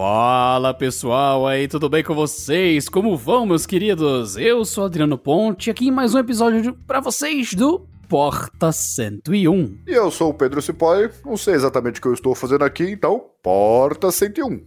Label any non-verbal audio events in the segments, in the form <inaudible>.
Fala pessoal aí, tudo bem com vocês? Como vão, meus queridos? Eu sou Adriano Ponte, aqui em mais um episódio para vocês do Porta 101. E eu sou o Pedro Cipolli, não sei exatamente o que eu estou fazendo aqui, então Porta 101.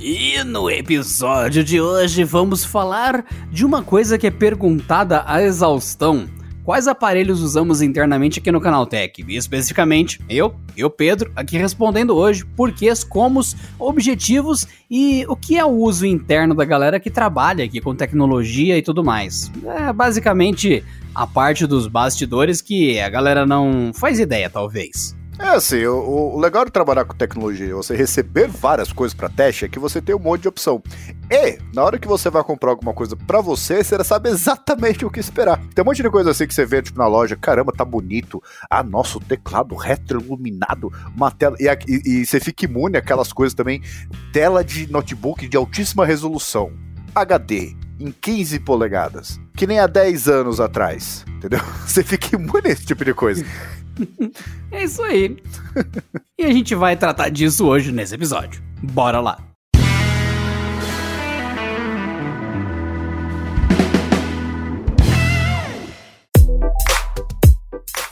E no episódio de hoje vamos falar de uma coisa que é perguntada à exaustão quais aparelhos usamos internamente aqui no Canaltech. E especificamente, eu, eu Pedro, aqui respondendo hoje porquês, comos, objetivos e o que é o uso interno da galera que trabalha aqui com tecnologia e tudo mais. É basicamente a parte dos bastidores que a galera não faz ideia, talvez. É assim, o, o, legal de trabalhar com tecnologia, você receber várias coisas para teste, é que você tem um monte de opção. E, na hora que você vai comprar alguma coisa para você, você sabe exatamente o que esperar. Tem um monte de coisa assim que você vê, tipo, na loja, caramba, tá bonito. Ah, nosso teclado retroiluminado, uma tela. E, e, e você fica imune àquelas coisas também. Tela de notebook de altíssima resolução. HD, em 15 polegadas. Que nem há 10 anos atrás. Entendeu? <laughs> Você fica imune a esse tipo de coisa. é isso aí. e a gente vai tratar disso hoje nesse episódio. Bora lá!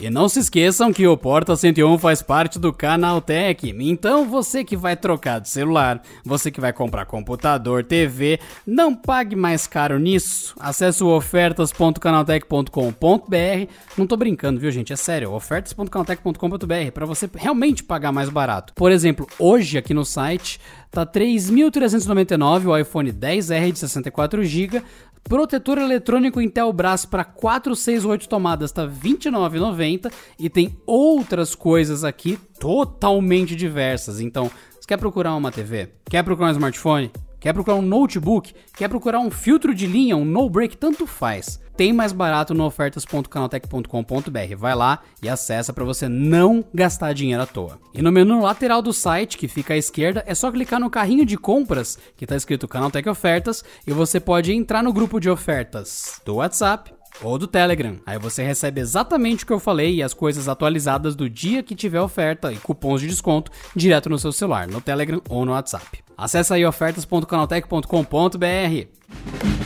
E não se esqueçam que o Porta 101 faz parte do Canaltech. Então você que vai trocar de celular, você que vai comprar computador, TV, não pague mais caro nisso. Acesse o ofertas.canaltech.com.br. Não tô brincando, viu, gente? É sério, ofertas.canaltech.com.br para você realmente pagar mais barato. Por exemplo, hoje aqui no site tá 3.399 o iPhone 10R de 64 GB Protetor eletrônico Intelbras para 468 tomadas tá R$ 29,90 e tem outras coisas aqui totalmente diversas. Então, você quer procurar uma TV? Quer procurar um smartphone? Quer procurar um notebook? Quer procurar um filtro de linha, um no break? Tanto faz. Tem mais barato no ofertas.canaltech.com.br. Vai lá e acessa para você não gastar dinheiro à toa. E no menu lateral do site, que fica à esquerda, é só clicar no carrinho de compras, que está escrito Canaltech Ofertas, e você pode entrar no grupo de ofertas do WhatsApp ou do Telegram. Aí você recebe exatamente o que eu falei e as coisas atualizadas do dia que tiver oferta e cupons de desconto direto no seu celular, no Telegram ou no WhatsApp. Acesse aí ofertas.canaltech.com.br.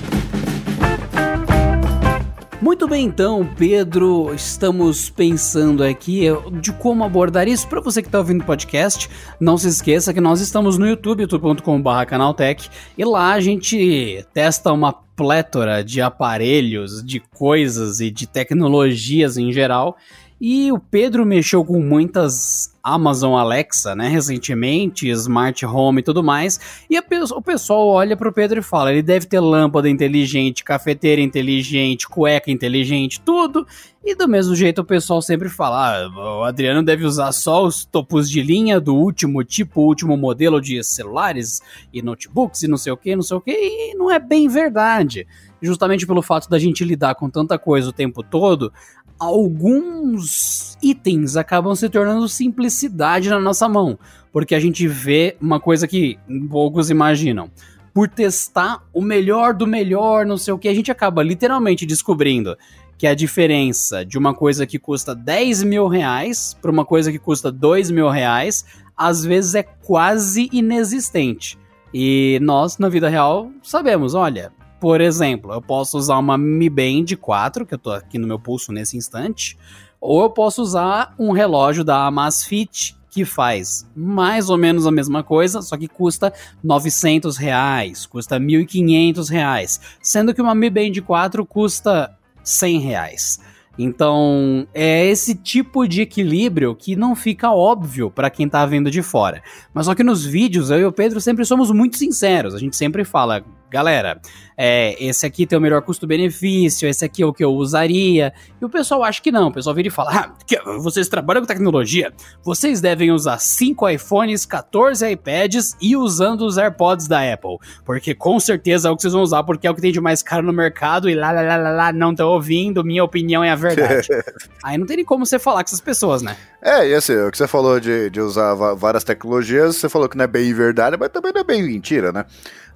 Muito bem, então, Pedro, estamos pensando aqui de como abordar isso. Para você que está ouvindo o podcast, não se esqueça que nós estamos no YouTube, youtube.com.br canaltech, e lá a gente testa uma plétora de aparelhos, de coisas e de tecnologias em geral. E o Pedro mexeu com muitas Amazon Alexa, né, recentemente, Smart Home e tudo mais. E o pessoal olha pro Pedro e fala: ele deve ter lâmpada inteligente, cafeteira inteligente, cueca inteligente, tudo. E do mesmo jeito o pessoal sempre fala: ah, o Adriano deve usar só os topos de linha do último tipo, último modelo de celulares e notebooks e não sei o que, não sei o que. E não é bem verdade justamente pelo fato da gente lidar com tanta coisa o tempo todo, alguns itens acabam se tornando simplicidade na nossa mão, porque a gente vê uma coisa que poucos imaginam. Por testar o melhor do melhor, não sei o que, a gente acaba literalmente descobrindo que a diferença de uma coisa que custa 10 mil reais para uma coisa que custa 2 mil reais, às vezes é quase inexistente. E nós, na vida real, sabemos, olha, por exemplo, eu posso usar uma Mi Band 4, que eu tô aqui no meu pulso nesse instante, ou eu posso usar um relógio da Amazfit, que faz mais ou menos a mesma coisa, só que custa 900 reais, custa 1.500 reais, sendo que uma Mi Band 4 custa 100 reais. Então, é esse tipo de equilíbrio que não fica óbvio para quem tá vendo de fora. Mas só que nos vídeos, eu e o Pedro sempre somos muito sinceros. A gente sempre fala, galera, é, esse aqui tem o melhor custo-benefício, esse aqui é o que eu usaria. E o pessoal acha que não. O pessoal vira e fala: ah, vocês trabalham com tecnologia, vocês devem usar 5 iPhones, 14 iPads e usando os AirPods da Apple. Porque com certeza é o que vocês vão usar, porque é o que tem de mais caro no mercado e lá, lá, lá, lá, lá não tô ouvindo, minha opinião é a verdade. <laughs> Aí não tem nem como você falar com essas pessoas, né? É, e assim, o que você falou de, de usar várias tecnologias, você falou que não é bem verdade, mas também não é bem mentira, né?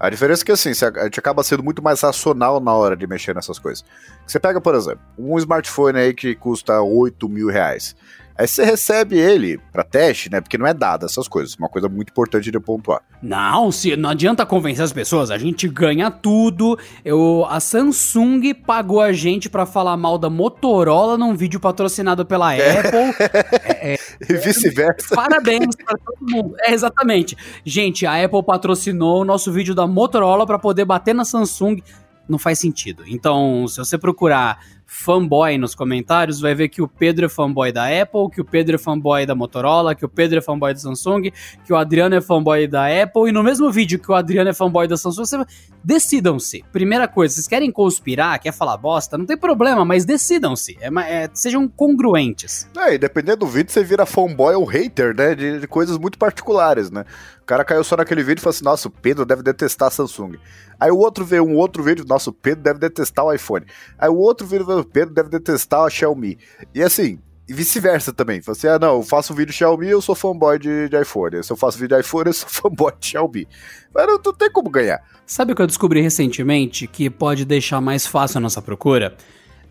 A diferença é que assim, a gente acaba sendo muito mais racional na hora de mexer nessas coisas. Você pega, por exemplo, um smartphone aí que custa 8 mil reais. Aí você recebe ele para teste, né? Porque não é dado essas coisas. Uma coisa muito importante de pontuar. Não, se não adianta convencer as pessoas. A gente ganha tudo. Eu, a Samsung pagou a gente para falar mal da Motorola num vídeo patrocinado pela é. Apple. <laughs> é, é, e vice-versa. Parabéns para todo mundo. É, exatamente. Gente, a Apple patrocinou o nosso vídeo da Motorola para poder bater na Samsung não faz sentido. Então, se você procurar fanboy nos comentários, vai ver que o Pedro é fanboy da Apple, que o Pedro é fanboy da Motorola, que o Pedro é fanboy da Samsung, que o Adriano é fanboy da Apple, e no mesmo vídeo que o Adriano é fanboy da Samsung, você... decidam-se. Primeira coisa, vocês querem conspirar, quer falar bosta, não tem problema, mas decidam-se. É, é, sejam congruentes. É, e dependendo do vídeo, você vira fanboy ou hater, né, de, de coisas muito particulares, né? O cara caiu só naquele vídeo e falou assim, nossa, o Pedro deve detestar a Samsung. Aí o outro vê um outro vídeo, nossa, o Pedro deve detestar o iPhone. Aí o outro vídeo o Pedro deve detestar a Xiaomi. E assim, e vice-versa também. Você, ah, não, eu faço vídeo Xiaomi, eu sou fanboy de, de iPhone. Se eu faço vídeo de iPhone, eu sou <laughs> fanboy de Xiaomi. Mas não, não tem como ganhar. Sabe o que eu descobri recentemente que pode deixar mais fácil a nossa procura?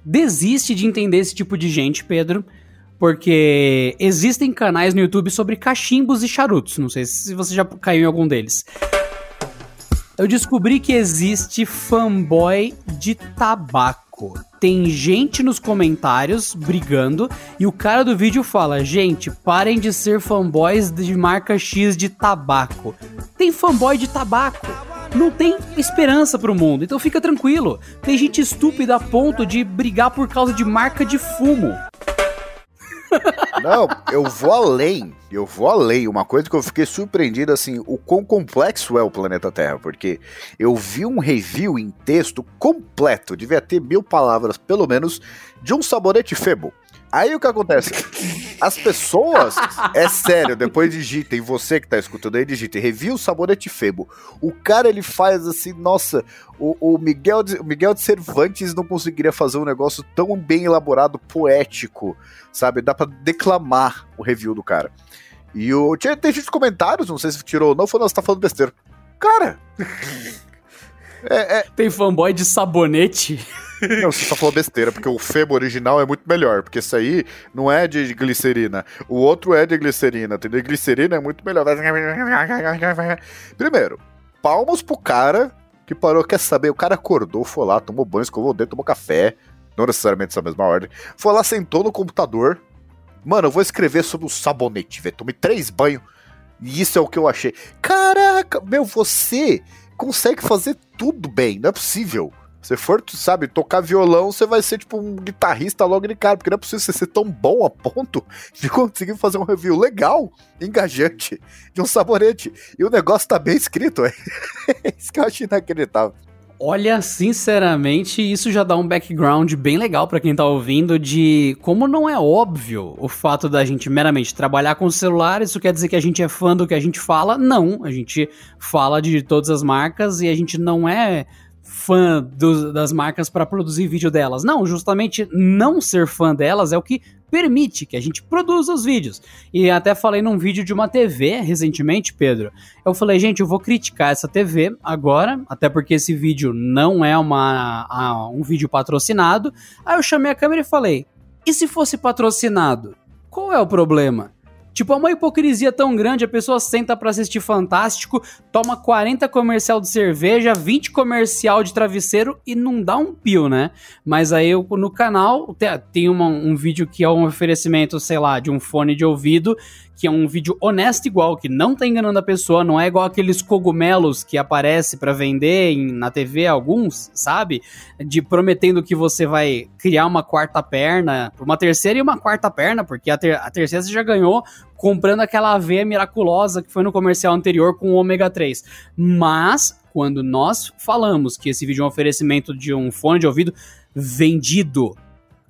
Desiste de entender esse tipo de gente, Pedro. Porque existem canais no YouTube sobre cachimbos e charutos. Não sei se você já caiu em algum deles eu descobri que existe fanboy de tabaco. Tem gente nos comentários brigando e o cara do vídeo fala: gente, parem de ser fanboys de marca X de tabaco. Tem fanboy de tabaco. Não tem esperança pro mundo, então fica tranquilo. Tem gente estúpida a ponto de brigar por causa de marca de fumo. <laughs> Não, eu vou além. Eu vou além. Uma coisa que eu fiquei surpreendido, assim, o quão complexo é o planeta Terra. Porque eu vi um review em texto completo, devia ter mil palavras pelo menos, de um sabonete Febo. Aí o que acontece? As pessoas, é sério, depois digitem, você que tá escutando aí, digitem, review sabonete Febo. O cara ele faz assim, nossa, o, o, Miguel, de, o Miguel de Cervantes não conseguiria fazer um negócio tão bem elaborado, poético, sabe? Dá para declamar o review do cara. E o, tinha, tem gente comentários, não sei se tirou ou não, falou, você tá falando besteira. Cara! É, é... Tem fanboy de sabonete. Não, você só falou besteira, porque o Febo original é muito melhor, porque esse aí não é de glicerina. O outro é de glicerina, entendeu? glicerina é muito melhor. Primeiro, palmas pro cara que parou, quer saber? O cara acordou, foi lá, tomou banho, escovou o dedo, tomou café, não necessariamente essa mesma ordem. Foi lá, sentou no computador. Mano, eu vou escrever sobre o sabonete, velho. Tomei três banhos. E isso é o que eu achei. Caraca, meu, você consegue fazer tudo bem, não é possível. Se for, tu sabe, tocar violão, você vai ser tipo um guitarrista logo de cara, porque não é possível você ser tão bom a ponto de <laughs> conseguir fazer um review legal, engajante, de um sabonete. E o negócio tá bem escrito, <laughs> é isso que eu acho inacreditável. Olha, sinceramente, isso já dá um background bem legal para quem tá ouvindo de como não é óbvio o fato da gente meramente trabalhar com celular, isso quer dizer que a gente é fã do que a gente fala? Não, a gente fala de todas as marcas e a gente não é fã do, das marcas para produzir vídeo delas. Não, justamente não ser fã delas é o que permite que a gente produza os vídeos. E até falei num vídeo de uma TV recentemente, Pedro. Eu falei, gente, eu vou criticar essa TV agora, até porque esse vídeo não é uma, a, um vídeo patrocinado. Aí eu chamei a câmera e falei: e se fosse patrocinado? Qual é o problema? Tipo, é uma hipocrisia tão grande, a pessoa senta para assistir Fantástico, toma 40 comercial de cerveja, 20 comercial de travesseiro e não dá um pio, né? Mas aí eu, no canal tem uma, um vídeo que é um oferecimento, sei lá, de um fone de ouvido que é um vídeo honesto igual, que não tá enganando a pessoa, não é igual aqueles cogumelos que aparece para vender em, na TV alguns, sabe? De prometendo que você vai criar uma quarta perna, uma terceira e uma quarta perna, porque a, ter, a terceira você já ganhou comprando aquela aveia miraculosa que foi no comercial anterior com o ômega 3. Mas quando nós falamos que esse vídeo é um oferecimento de um fone de ouvido vendido,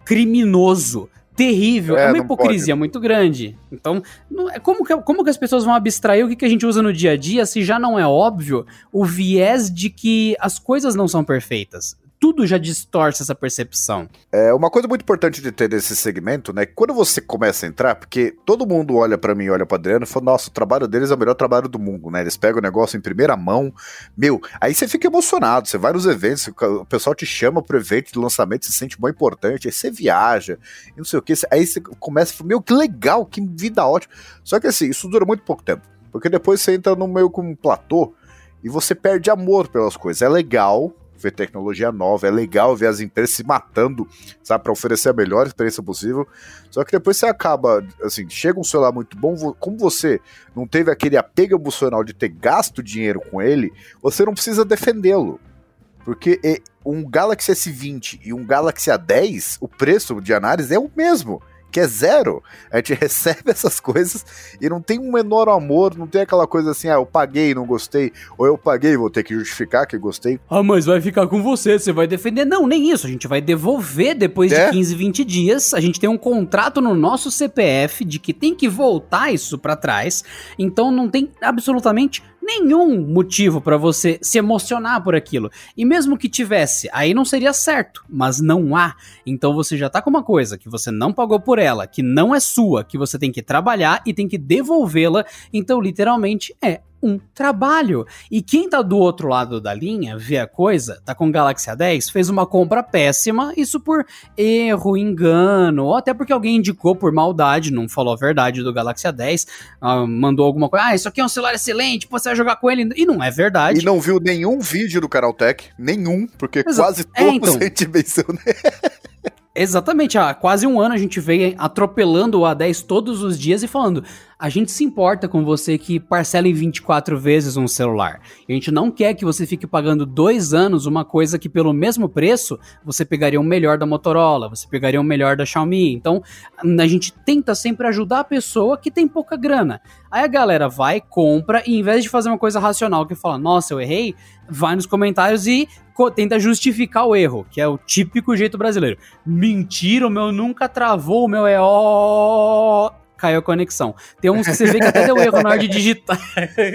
criminoso, terrível. É, é uma hipocrisia pode. muito grande. Então, não, é como, que, como que as pessoas vão abstrair o que, que a gente usa no dia a dia se já não é óbvio o viés de que as coisas não são perfeitas? Tudo já distorce essa percepção. É uma coisa muito importante de ter nesse segmento, né? Quando você começa a entrar, porque todo mundo olha para mim, olha para Adriano e fala: "Nossa, o trabalho deles é o melhor trabalho do mundo", né? Eles pegam o negócio em primeira mão. Meu, aí você fica emocionado, você vai nos eventos, o pessoal te chama pro evento de lançamento, se sente muito importante, aí você viaja, não sei o que, aí você começa "Meu, que legal, que vida ótima". Só que assim, isso dura muito pouco tempo, porque depois você entra no meio com um platô e você perde amor pelas coisas. É legal, ver tecnologia nova, é legal ver as empresas se matando, sabe, para oferecer a melhor experiência possível. Só que depois você acaba, assim, chega um celular muito bom, como você não teve aquele apego emocional de ter gasto dinheiro com ele, você não precisa defendê-lo. Porque um Galaxy S20 e um Galaxy A10, o preço de análise é o mesmo que é zero. A gente <laughs> recebe essas coisas e não tem um menor amor, não tem aquela coisa assim, ah, eu paguei e não gostei, ou eu paguei e vou ter que justificar que gostei. Ah, mas vai ficar com você, você vai defender. Não, nem isso, a gente vai devolver depois é? de 15, 20 dias. A gente tem um contrato no nosso CPF de que tem que voltar isso para trás. Então não tem absolutamente nenhum motivo para você se emocionar por aquilo. E mesmo que tivesse, aí não seria certo, mas não há. Então você já tá com uma coisa que você não pagou por ela, que não é sua, que você tem que trabalhar e tem que devolvê-la. Então, literalmente, é um trabalho. E quem tá do outro lado da linha, vê a coisa, tá com o Galaxy A10, fez uma compra péssima, isso por erro, engano, ou até porque alguém indicou por maldade, não falou a verdade do Galaxy A10, uh, mandou alguma coisa, ah, isso aqui é um celular excelente, você vai jogar com ele, e não é verdade. E não viu nenhum vídeo do Canaltech, nenhum, porque Exato. quase é, todos é, então, <laughs> a gente mencionou. Exatamente, há quase um ano a gente veio atropelando o A10 todos os dias e falando: a gente se importa com você que parcela em 24 vezes um celular. A gente não quer que você fique pagando dois anos uma coisa que, pelo mesmo preço, você pegaria o melhor da Motorola, você pegaria o melhor da Xiaomi. Então, a gente tenta sempre ajudar a pessoa que tem pouca grana. Aí a galera vai, compra, e em vez de fazer uma coisa racional que fala, nossa, eu errei, vai nos comentários e tenta justificar o erro, que é o típico jeito brasileiro. Mentira, o meu nunca travou, o meu é ó caiu a conexão. Tem uns que você vê que até deu erro na hora de digitar.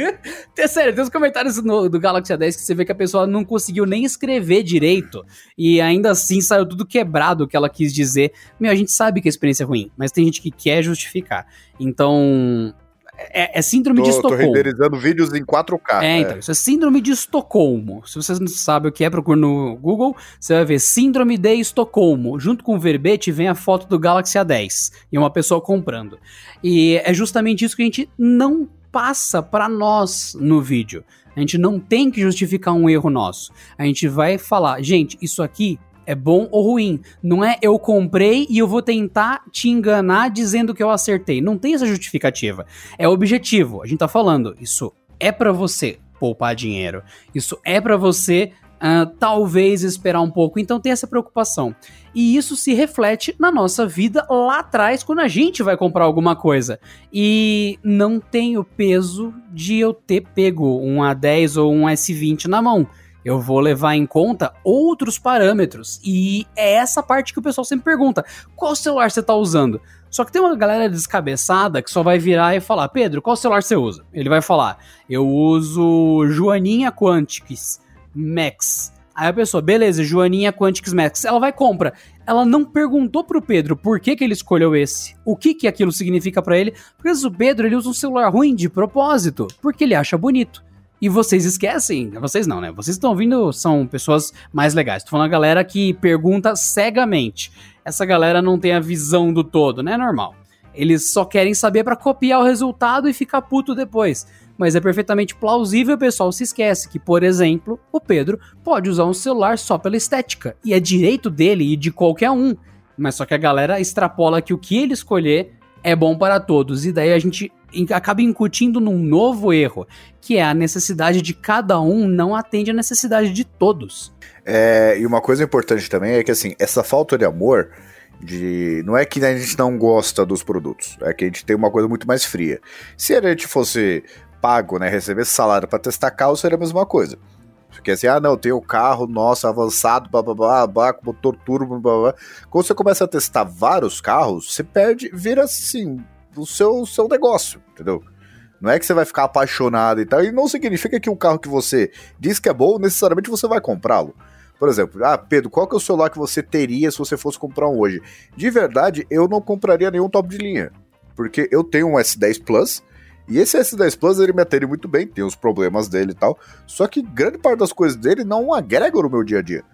<laughs> é sério, tem uns comentários no, do Galaxy A10 que você vê que a pessoa não conseguiu nem escrever direito e ainda assim saiu tudo quebrado o que ela quis dizer. Meu, a gente sabe que a experiência é ruim, mas tem gente que quer justificar. Então, é, é, síndrome tô, de Estocolmo. Tô renderizando vídeos em 4K. É, é, então, isso é síndrome de Estocolmo. Se vocês não sabem o que é, procure no Google, você vai ver síndrome de Estocolmo. Junto com o verbete vem a foto do Galaxy A10 e uma pessoa comprando. E é justamente isso que a gente não passa para nós no vídeo. A gente não tem que justificar um erro nosso. A gente vai falar, gente, isso aqui é bom ou ruim. Não é eu comprei e eu vou tentar te enganar dizendo que eu acertei. Não tem essa justificativa. É objetivo. A gente tá falando, isso é para você poupar dinheiro. Isso é para você uh, talvez esperar um pouco. Então tem essa preocupação. E isso se reflete na nossa vida lá atrás, quando a gente vai comprar alguma coisa. E não tem o peso de eu ter pego um A10 ou um S20 na mão eu vou levar em conta outros parâmetros. E é essa parte que o pessoal sempre pergunta: qual celular você está usando? Só que tem uma galera descabeçada que só vai virar e falar: Pedro, qual celular você usa? Ele vai falar: eu uso Joaninha Quantics Max. Aí a pessoa, beleza, Joaninha Quantics Max. Ela vai compra. Ela não perguntou pro Pedro por que, que ele escolheu esse. O que que aquilo significa para ele. Porque o Pedro ele usa um celular ruim de propósito. Porque ele acha bonito. E vocês esquecem, vocês não, né? Vocês estão ouvindo, são pessoas mais legais. Tô falando a galera que pergunta cegamente. Essa galera não tem a visão do todo, né? Normal. Eles só querem saber para copiar o resultado e ficar puto depois. Mas é perfeitamente plausível, pessoal se esquece que, por exemplo, o Pedro pode usar um celular só pela estética. E é direito dele e de qualquer um. Mas só que a galera extrapola que o que ele escolher é bom para todos. E daí a gente acaba incutindo num novo erro, que é a necessidade de cada um não atende a necessidade de todos. É, e uma coisa importante também é que assim, essa falta de amor de não é que a gente não gosta dos produtos, é que a gente tem uma coisa muito mais fria. Se a gente fosse pago, né, receber salário para testar carro, seria a mesma coisa. Porque assim, ah, não, tem o carro, nosso, avançado, blá, blá, blá, blá, com motor turbo, blá, blá. Quando você começa a testar vários carros, você perde, vira assim, o seu, seu negócio, entendeu? Não é que você vai ficar apaixonado e tal, e não significa que o carro que você diz que é bom, necessariamente você vai comprá-lo. Por exemplo, ah, Pedro, qual que é o celular que você teria se você fosse comprar um hoje? De verdade, eu não compraria nenhum top de linha. Porque eu tenho um S10 Plus, e esse S10 Plus ele me atende muito bem, tem os problemas dele e tal. Só que grande parte das coisas dele não agregam no meu dia a dia.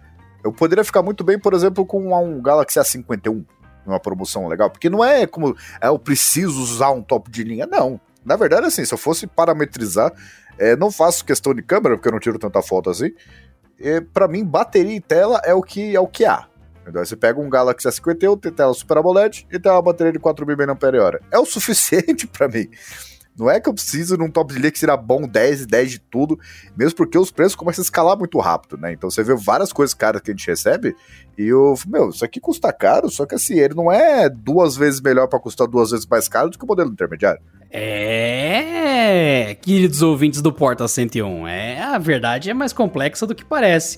Eu poderia ficar muito bem, por exemplo, com um Galaxy A51, numa promoção legal, porque não é como é, eu preciso usar um top de linha, não. Na verdade, assim, se eu fosse parametrizar, é, não faço questão de câmera, porque eu não tiro tanta foto assim. para mim, bateria e tela é o que é o que há. Então, você pega um Galaxy S51, tem tela Super AMOLED e tem uma bateria de 4.000 mAh. É o suficiente <laughs> para mim. Não é que eu preciso num top de linha que será bom 10 e 10 de tudo, mesmo porque os preços começam a escalar muito rápido, né? Então você vê várias coisas caras que a gente recebe e eu, meu, isso aqui custa caro, só que assim, ele não é duas vezes melhor para custar duas vezes mais caro do que o modelo intermediário. É, queridos ouvintes do Porta 101, é, a verdade é mais complexa do que parece.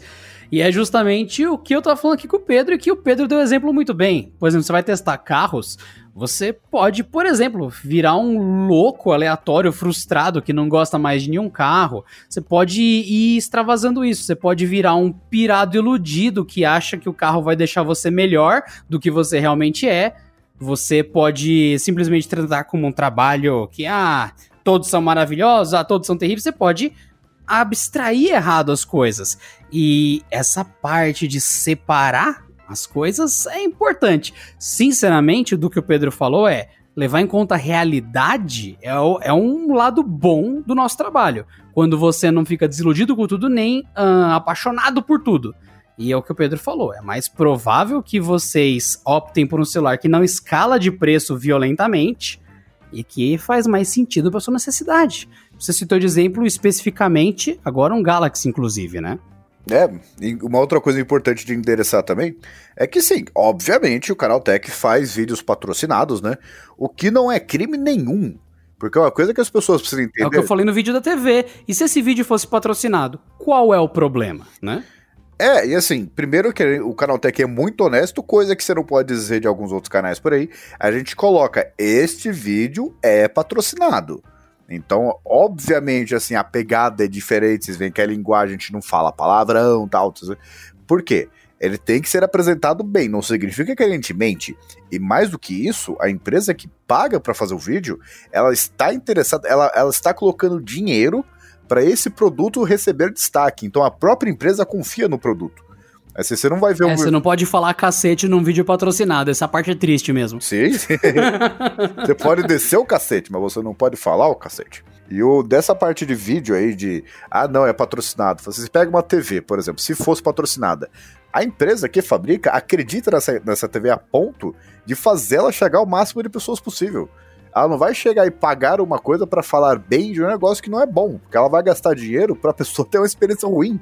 E é justamente o que eu tava falando aqui com o Pedro e que o Pedro deu exemplo muito bem. Por exemplo, você vai testar carros, você pode, por exemplo, virar um louco aleatório, frustrado, que não gosta mais de nenhum carro. Você pode ir extravasando isso. Você pode virar um pirado iludido que acha que o carro vai deixar você melhor do que você realmente é. Você pode simplesmente tratar como um trabalho que, ah, todos são maravilhosos, ah, todos são terríveis. Você pode abstrair errado as coisas. E essa parte de separar as coisas é importante. Sinceramente, do que o Pedro falou é levar em conta a realidade é, é um lado bom do nosso trabalho. Quando você não fica desiludido com tudo, nem uh, apaixonado por tudo. E é o que o Pedro falou. É mais provável que vocês optem por um celular que não escala de preço violentamente e que faz mais sentido para sua necessidade. Você citou de exemplo especificamente agora um Galaxy, inclusive, né? É, e uma outra coisa importante de endereçar também é que sim, obviamente o Canal Tech faz vídeos patrocinados, né? O que não é crime nenhum. Porque é uma coisa que as pessoas precisam entender. É o que eu falei no vídeo da TV. E se esse vídeo fosse patrocinado, qual é o problema, né? É, e assim, primeiro que o Canal Tech é muito honesto, coisa que você não pode dizer de alguns outros canais por aí. A gente coloca, este vídeo é patrocinado. Então, obviamente, assim, a pegada é diferente, vocês veem que a linguagem a gente não fala palavrão, tal, tal. Por quê? Ele tem que ser apresentado bem, não significa que a gente mente. E mais do que isso, a empresa que paga para fazer o vídeo, ela está interessada, ela, ela está colocando dinheiro para esse produto receber destaque. Então a própria empresa confia no produto. Assim, você não vai ver é, um... Você não pode falar cacete num vídeo patrocinado, essa parte é triste mesmo. Sim, sim. <laughs> você pode descer o cacete, mas você não pode falar o cacete. E o dessa parte de vídeo aí de, ah não, é patrocinado. Você pega uma TV, por exemplo, se fosse patrocinada, a empresa que fabrica acredita nessa, nessa TV a ponto de fazê-la chegar ao máximo de pessoas possível. Ela não vai chegar e pagar uma coisa para falar bem de um negócio que não é bom, porque ela vai gastar dinheiro para a pessoa <laughs> ter uma experiência ruim.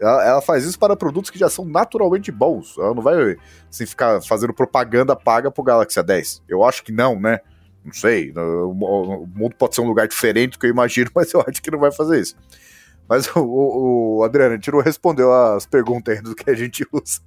Ela, ela, faz isso para produtos que já são naturalmente bons. Ela não vai assim, ficar fazendo propaganda paga pro Galaxy A10. Eu acho que não, né? Não sei. O, mundo pode ser um lugar diferente do que eu imagino, <laughs> mas eu acho que não vai fazer isso. Mas o, o, o Adriano, a gente não respondeu as perguntas ainda do que a gente usa.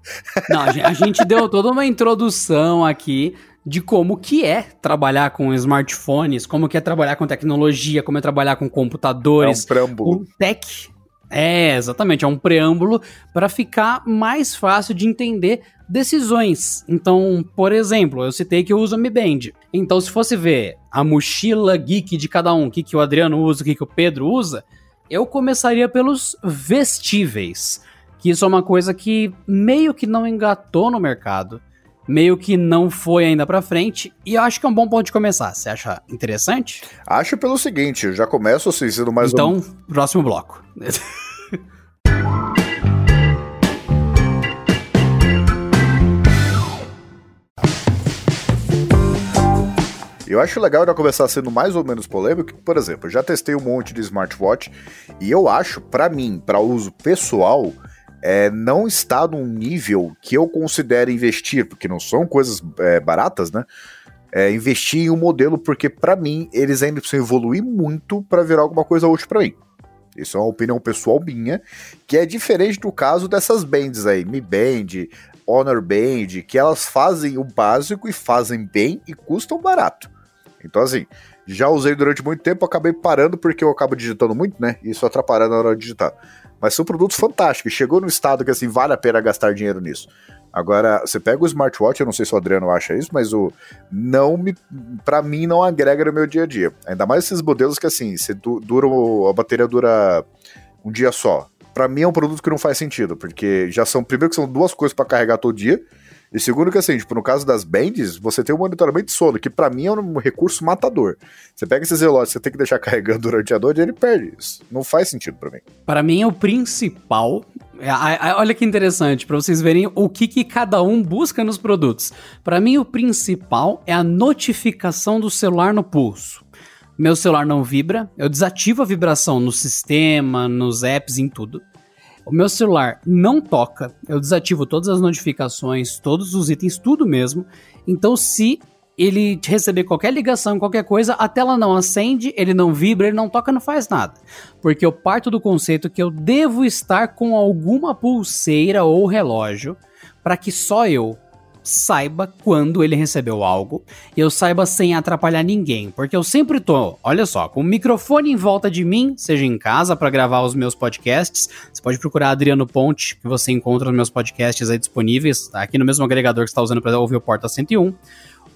Não, a gente deu toda uma introdução aqui de como que é trabalhar com smartphones, como que é trabalhar com tecnologia, como é trabalhar com computadores. É um. Com tech é, exatamente, é um preâmbulo para ficar mais fácil de entender decisões. Então, por exemplo, eu citei que eu uso a Mi Band. Então, se fosse ver a mochila geek de cada um, o que, que o Adriano usa, o que, que o Pedro usa, eu começaria pelos vestíveis. Que isso é uma coisa que meio que não engatou no mercado, meio que não foi ainda para frente, e eu acho que é um bom ponto de começar. Você acha interessante? Acho pelo seguinte, eu já começo assim, sendo mais Então, um... próximo bloco. <laughs> Eu acho legal já começar sendo mais ou menos polêmico, por exemplo, eu já testei um monte de smartwatch e eu acho, para mim, para uso pessoal, é, não está num nível que eu considero investir, porque não são coisas é, baratas, né? É, investir em um modelo, porque para mim eles ainda precisam evoluir muito para virar alguma coisa útil para mim. Isso é uma opinião pessoal minha, que é diferente do caso dessas bands aí, Mi Band, Honor Band, que elas fazem o básico e fazem bem e custam barato. Então, assim, já usei durante muito tempo, acabei parando porque eu acabo digitando muito, né? Isso atrapalha na hora de digitar. Mas são produtos fantásticos. Chegou no estado que, assim, vale a pena gastar dinheiro nisso. Agora, você pega o smartwatch, eu não sei se o Adriano acha isso, mas o não me, para mim não agrega no meu dia a dia. Ainda mais esses modelos que assim, você dura a bateria dura um dia só. Para mim é um produto que não faz sentido, porque já são primeiro que são duas coisas para carregar todo dia. E segundo que assim, tipo, no caso das bands, você tem um monitoramento de sono, que para mim é um recurso matador. Você pega esses relógios, você tem que deixar <laughs> carregando durante a noite, ele perde isso. Não faz sentido para mim. Para mim, o principal é, olha que interessante, para vocês verem o que, que cada um busca nos produtos. Para mim, o principal é a notificação do celular no pulso. Meu celular não vibra, eu desativo a vibração no sistema, nos apps, em tudo. O meu celular não toca, eu desativo todas as notificações, todos os itens, tudo mesmo. Então, se ele receber qualquer ligação, qualquer coisa, a tela não acende, ele não vibra, ele não toca, não faz nada. Porque eu parto do conceito que eu devo estar com alguma pulseira ou relógio para que só eu saiba quando ele recebeu algo e eu saiba sem atrapalhar ninguém, porque eu sempre tô, olha só, com o microfone em volta de mim, seja em casa para gravar os meus podcasts. Você pode procurar Adriano Ponte, que você encontra os meus podcasts aí disponíveis, tá? aqui no mesmo agregador que está usando para ouvir o Porta 101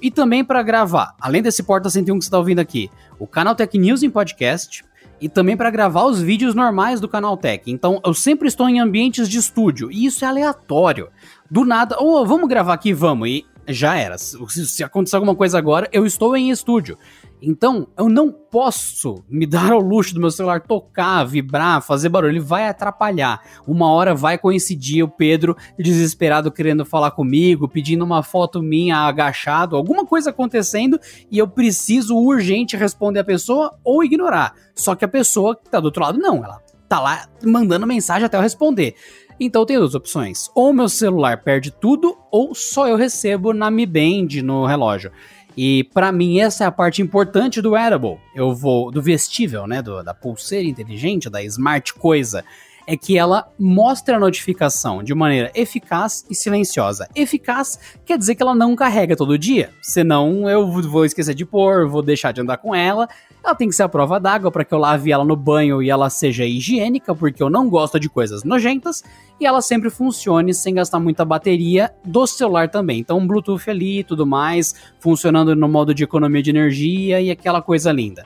e também para gravar, além desse Porta 101 que você está ouvindo aqui, o Canal Tech News em podcast e também para gravar os vídeos normais do Canal Tech. Então eu sempre estou em ambientes de estúdio e isso é aleatório. Do nada, ou oh, vamos gravar aqui, vamos. E já era. Se, se acontecer alguma coisa agora, eu estou em estúdio. Então, eu não posso me <laughs> dar ao luxo do meu celular tocar, vibrar, fazer barulho. Ele vai atrapalhar. Uma hora vai coincidir o Pedro desesperado querendo falar comigo, pedindo uma foto minha agachado, alguma coisa acontecendo e eu preciso urgente responder a pessoa ou ignorar. Só que a pessoa que tá do outro lado, não. Ela tá lá mandando mensagem até eu responder. Então tem duas opções. Ou meu celular perde tudo, ou só eu recebo na Mi Band no relógio. E para mim essa é a parte importante do wearable. Eu vou do vestível, né, do, da pulseira inteligente, da smart coisa, é que ela mostra a notificação de maneira eficaz e silenciosa. Eficaz quer dizer que ela não carrega todo dia, senão eu vou esquecer de pôr, vou deixar de andar com ela. Ela tem que ser a prova d'água para que eu lave ela no banho e ela seja higiênica, porque eu não gosto de coisas nojentas, e ela sempre funcione sem gastar muita bateria do celular também. Então, Bluetooth ali e tudo mais, funcionando no modo de economia de energia e aquela coisa linda.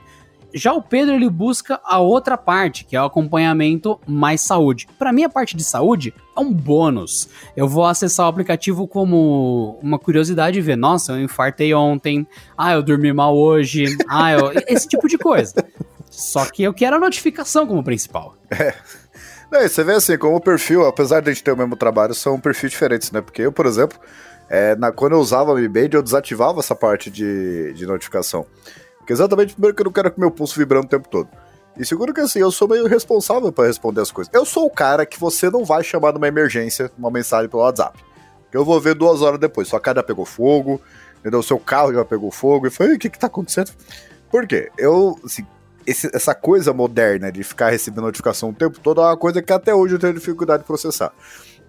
Já o Pedro ele busca a outra parte, que é o acompanhamento mais saúde. Para mim a parte de saúde é um bônus. Eu vou acessar o aplicativo como uma curiosidade e ver, nossa, eu infartei ontem, ah, eu dormi mal hoje, ah, eu... <laughs> esse tipo de coisa. Só que eu quero a notificação como principal. É. Não, você vê assim, como o perfil, apesar de a gente ter o mesmo trabalho, são perfis diferentes, né? Porque eu, por exemplo, é, na, quando eu usava a Mi Band, eu desativava essa parte de, de notificação. Exatamente primeiro que eu não quero que meu pulso vibrando o tempo todo. E segundo que assim, eu sou meio responsável para responder as coisas. Eu sou o cara que você não vai chamar numa emergência, uma mensagem pelo WhatsApp. Que eu vou ver duas horas depois. Sua cara pegou fogo, entendeu? Seu carro já pegou fogo. E foi, o que que tá acontecendo? Por quê? Eu, assim, esse, essa coisa moderna de ficar recebendo notificação o tempo todo é uma coisa que até hoje eu tenho dificuldade de processar.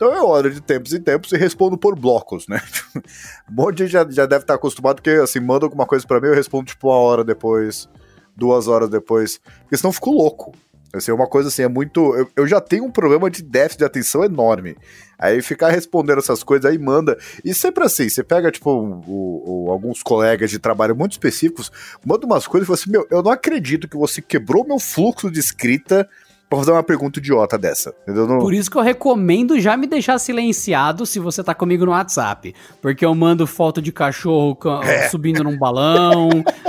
Então eu olho de tempos em tempos e respondo por blocos, né? um monte de gente já, já deve estar acostumado, porque assim, manda alguma coisa para mim, eu respondo tipo uma hora depois, duas horas depois, porque senão eu fico louco. Assim, é uma coisa assim, é muito. Eu, eu, já tenho um problema de déficit de atenção enorme. Aí ficar respondendo essas coisas aí manda. E sempre assim, você pega, tipo, o, o, alguns colegas de trabalho muito específicos, manda umas coisas e fala assim: Meu, eu não acredito que você quebrou meu fluxo de escrita pra fazer uma pergunta idiota dessa. Entendeu? Não... Por isso que eu recomendo já me deixar silenciado se você tá comigo no WhatsApp. Porque eu mando foto de cachorro é. <laughs> subindo num balão,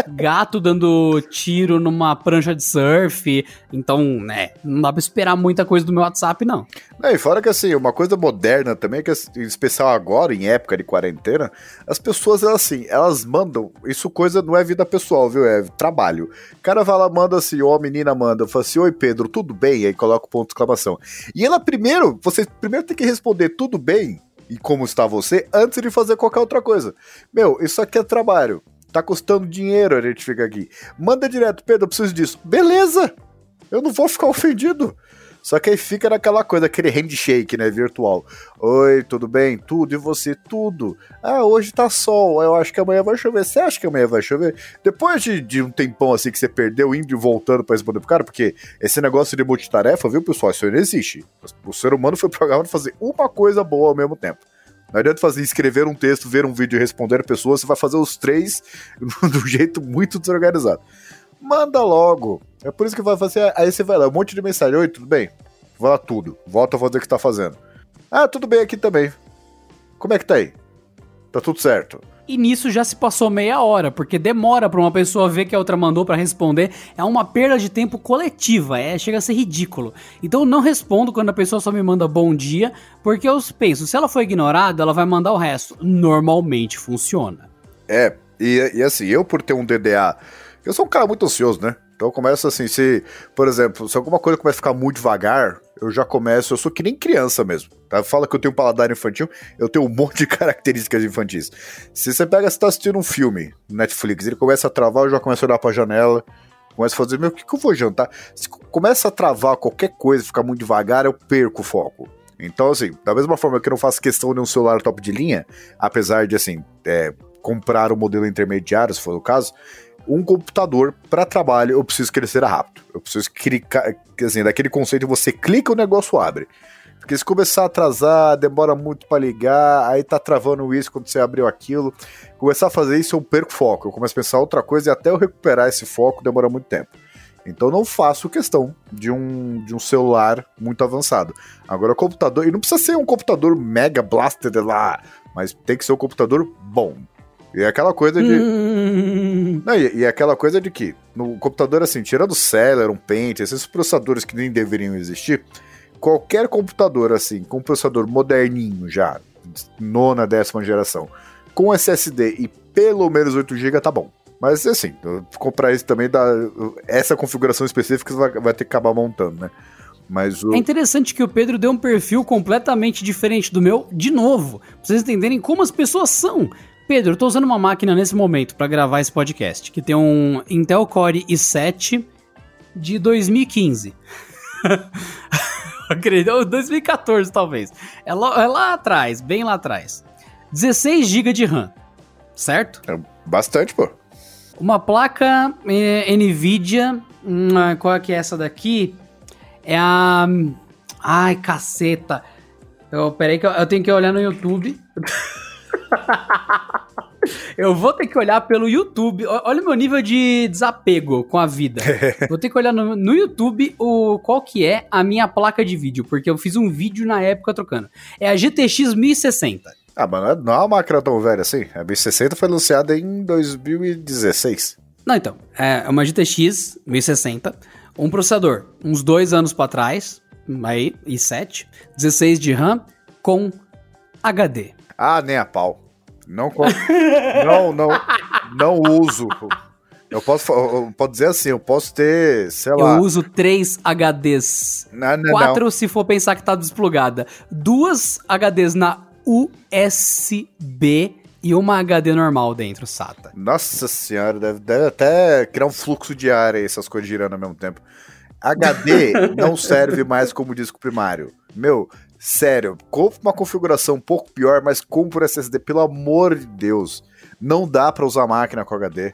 gato dando tiro numa prancha de surf. Então, né, não dá pra esperar muita coisa do meu WhatsApp, não. É, e fora que assim, uma coisa moderna também, que é em especial agora, em época de quarentena, as pessoas, elas assim, elas mandam. Isso coisa não é vida pessoal, viu? É trabalho. O cara vai lá, manda assim, ou a menina manda, fala assim: Oi Pedro, tudo bem? Bem, aí coloca o ponto de exclamação. E ela primeiro, você primeiro tem que responder tudo bem e como está você antes de fazer qualquer outra coisa. Meu, isso aqui é trabalho. Tá custando dinheiro a gente fica aqui. Manda direto, Pedro, eu preciso disso. Beleza! Eu não vou ficar ofendido. Só que aí fica naquela coisa, aquele handshake, né, virtual. Oi, tudo bem? Tudo, e você? Tudo. Ah, hoje tá sol, eu acho que amanhã vai chover. Você acha que amanhã vai chover? Depois de, de um tempão assim que você perdeu, indo e voltando pra responder pro cara, porque esse negócio de multitarefa, viu, pessoal, isso aí não existe. O ser humano foi programado pra fazer uma coisa boa ao mesmo tempo. Não adianta fazer escrever um texto, ver um vídeo e responder pessoas, você vai fazer os três <laughs> do jeito muito desorganizado. Manda logo. É por isso que vai fazer. Aí você vai lá, um monte de mensagem. Oi, tudo bem? Vai lá tudo. Volta a fazer o que tá fazendo. Ah, tudo bem aqui também. Como é que tá aí? Tá tudo certo. E nisso já se passou meia hora, porque demora para uma pessoa ver que a outra mandou para responder. É uma perda de tempo coletiva, é, chega a ser ridículo. Então eu não respondo quando a pessoa só me manda bom dia, porque eu penso, se ela for ignorada, ela vai mandar o resto. Normalmente funciona. É, e, e assim, eu por ter um DDA, eu sou um cara muito ansioso, né? Então eu começo assim, se, por exemplo, se alguma coisa começa a ficar muito devagar, eu já começo, eu sou que nem criança mesmo, tá? Fala que eu tenho paladar infantil, eu tenho um <laughs> monte de características infantis. Se você pega, você tá assistindo um filme no Netflix, ele começa a travar, eu já começo a olhar pra janela, começo a fazer, meu, o que, que eu vou jantar? Se começa a travar qualquer coisa, ficar muito devagar, eu perco o foco. Então, assim, da mesma forma que eu não faço questão de um celular top de linha, apesar de, assim, é, comprar o um modelo intermediário, se for o caso, um computador para trabalho, eu preciso que ele seja rápido. Eu preciso clicar, assim, daquele conceito você clica o negócio abre. Porque se começar a atrasar, demora muito para ligar, aí tá travando isso quando você abriu aquilo. Começar a fazer isso, eu perco foco. Eu começo a pensar outra coisa e até eu recuperar esse foco demora muito tempo. Então não faço questão de um, de um celular muito avançado. Agora computador, e não precisa ser um computador mega blaster lá, mas tem que ser um computador bom. E é aquela coisa de. Hum. Não, e, e é aquela coisa de que no computador, assim, tirando o Celeron, Paint, esses processadores que nem deveriam existir, qualquer computador, assim, com um processador moderninho já, nona, décima geração, com SSD e pelo menos 8 GB, tá bom. Mas assim, comprar isso também dá. Essa configuração específica vai, vai ter que acabar montando, né? Mas o... É interessante que o Pedro deu um perfil completamente diferente do meu, de novo, pra vocês entenderem como as pessoas são. Pedro, eu tô usando uma máquina nesse momento para gravar esse podcast, que tem um Intel Core i7 de 2015. <laughs> Acredito, 2014 talvez. É lá, é lá atrás, bem lá atrás. 16 GB de RAM, certo? É bastante, pô. Uma placa é, Nvidia, uma, qual é que é essa daqui? É a... Ai, caceta. Eu, peraí que eu, eu tenho que olhar no YouTube. <laughs> Eu vou ter que olhar pelo YouTube. Olha o meu nível de desapego com a vida. <laughs> vou ter que olhar no, no, YouTube o qual que é a minha placa de vídeo, porque eu fiz um vídeo na época trocando. É a GTX 1060. Ah, mas não é uma máquina tão velha assim. A 1060 foi anunciada em 2016. Não, então. É uma GTX 1060, um processador uns dois anos para trás, aí, i7, 16 de RAM com HD. Ah, nem a pau. Não, não, não, não uso. Eu posso, eu posso dizer assim, eu posso ter, sei lá. Eu uso três HDs. Não, não, Quatro não. se for pensar que tá desplugada. Duas HDs na USB e uma HD normal dentro, SATA. Nossa senhora, deve, deve até criar um fluxo de ar aí, essas coisas girando ao mesmo tempo. HD não serve mais como disco primário. Meu, Sério, compre uma configuração um pouco pior, mas compre SSD, pelo amor de Deus. Não dá para usar máquina com HD.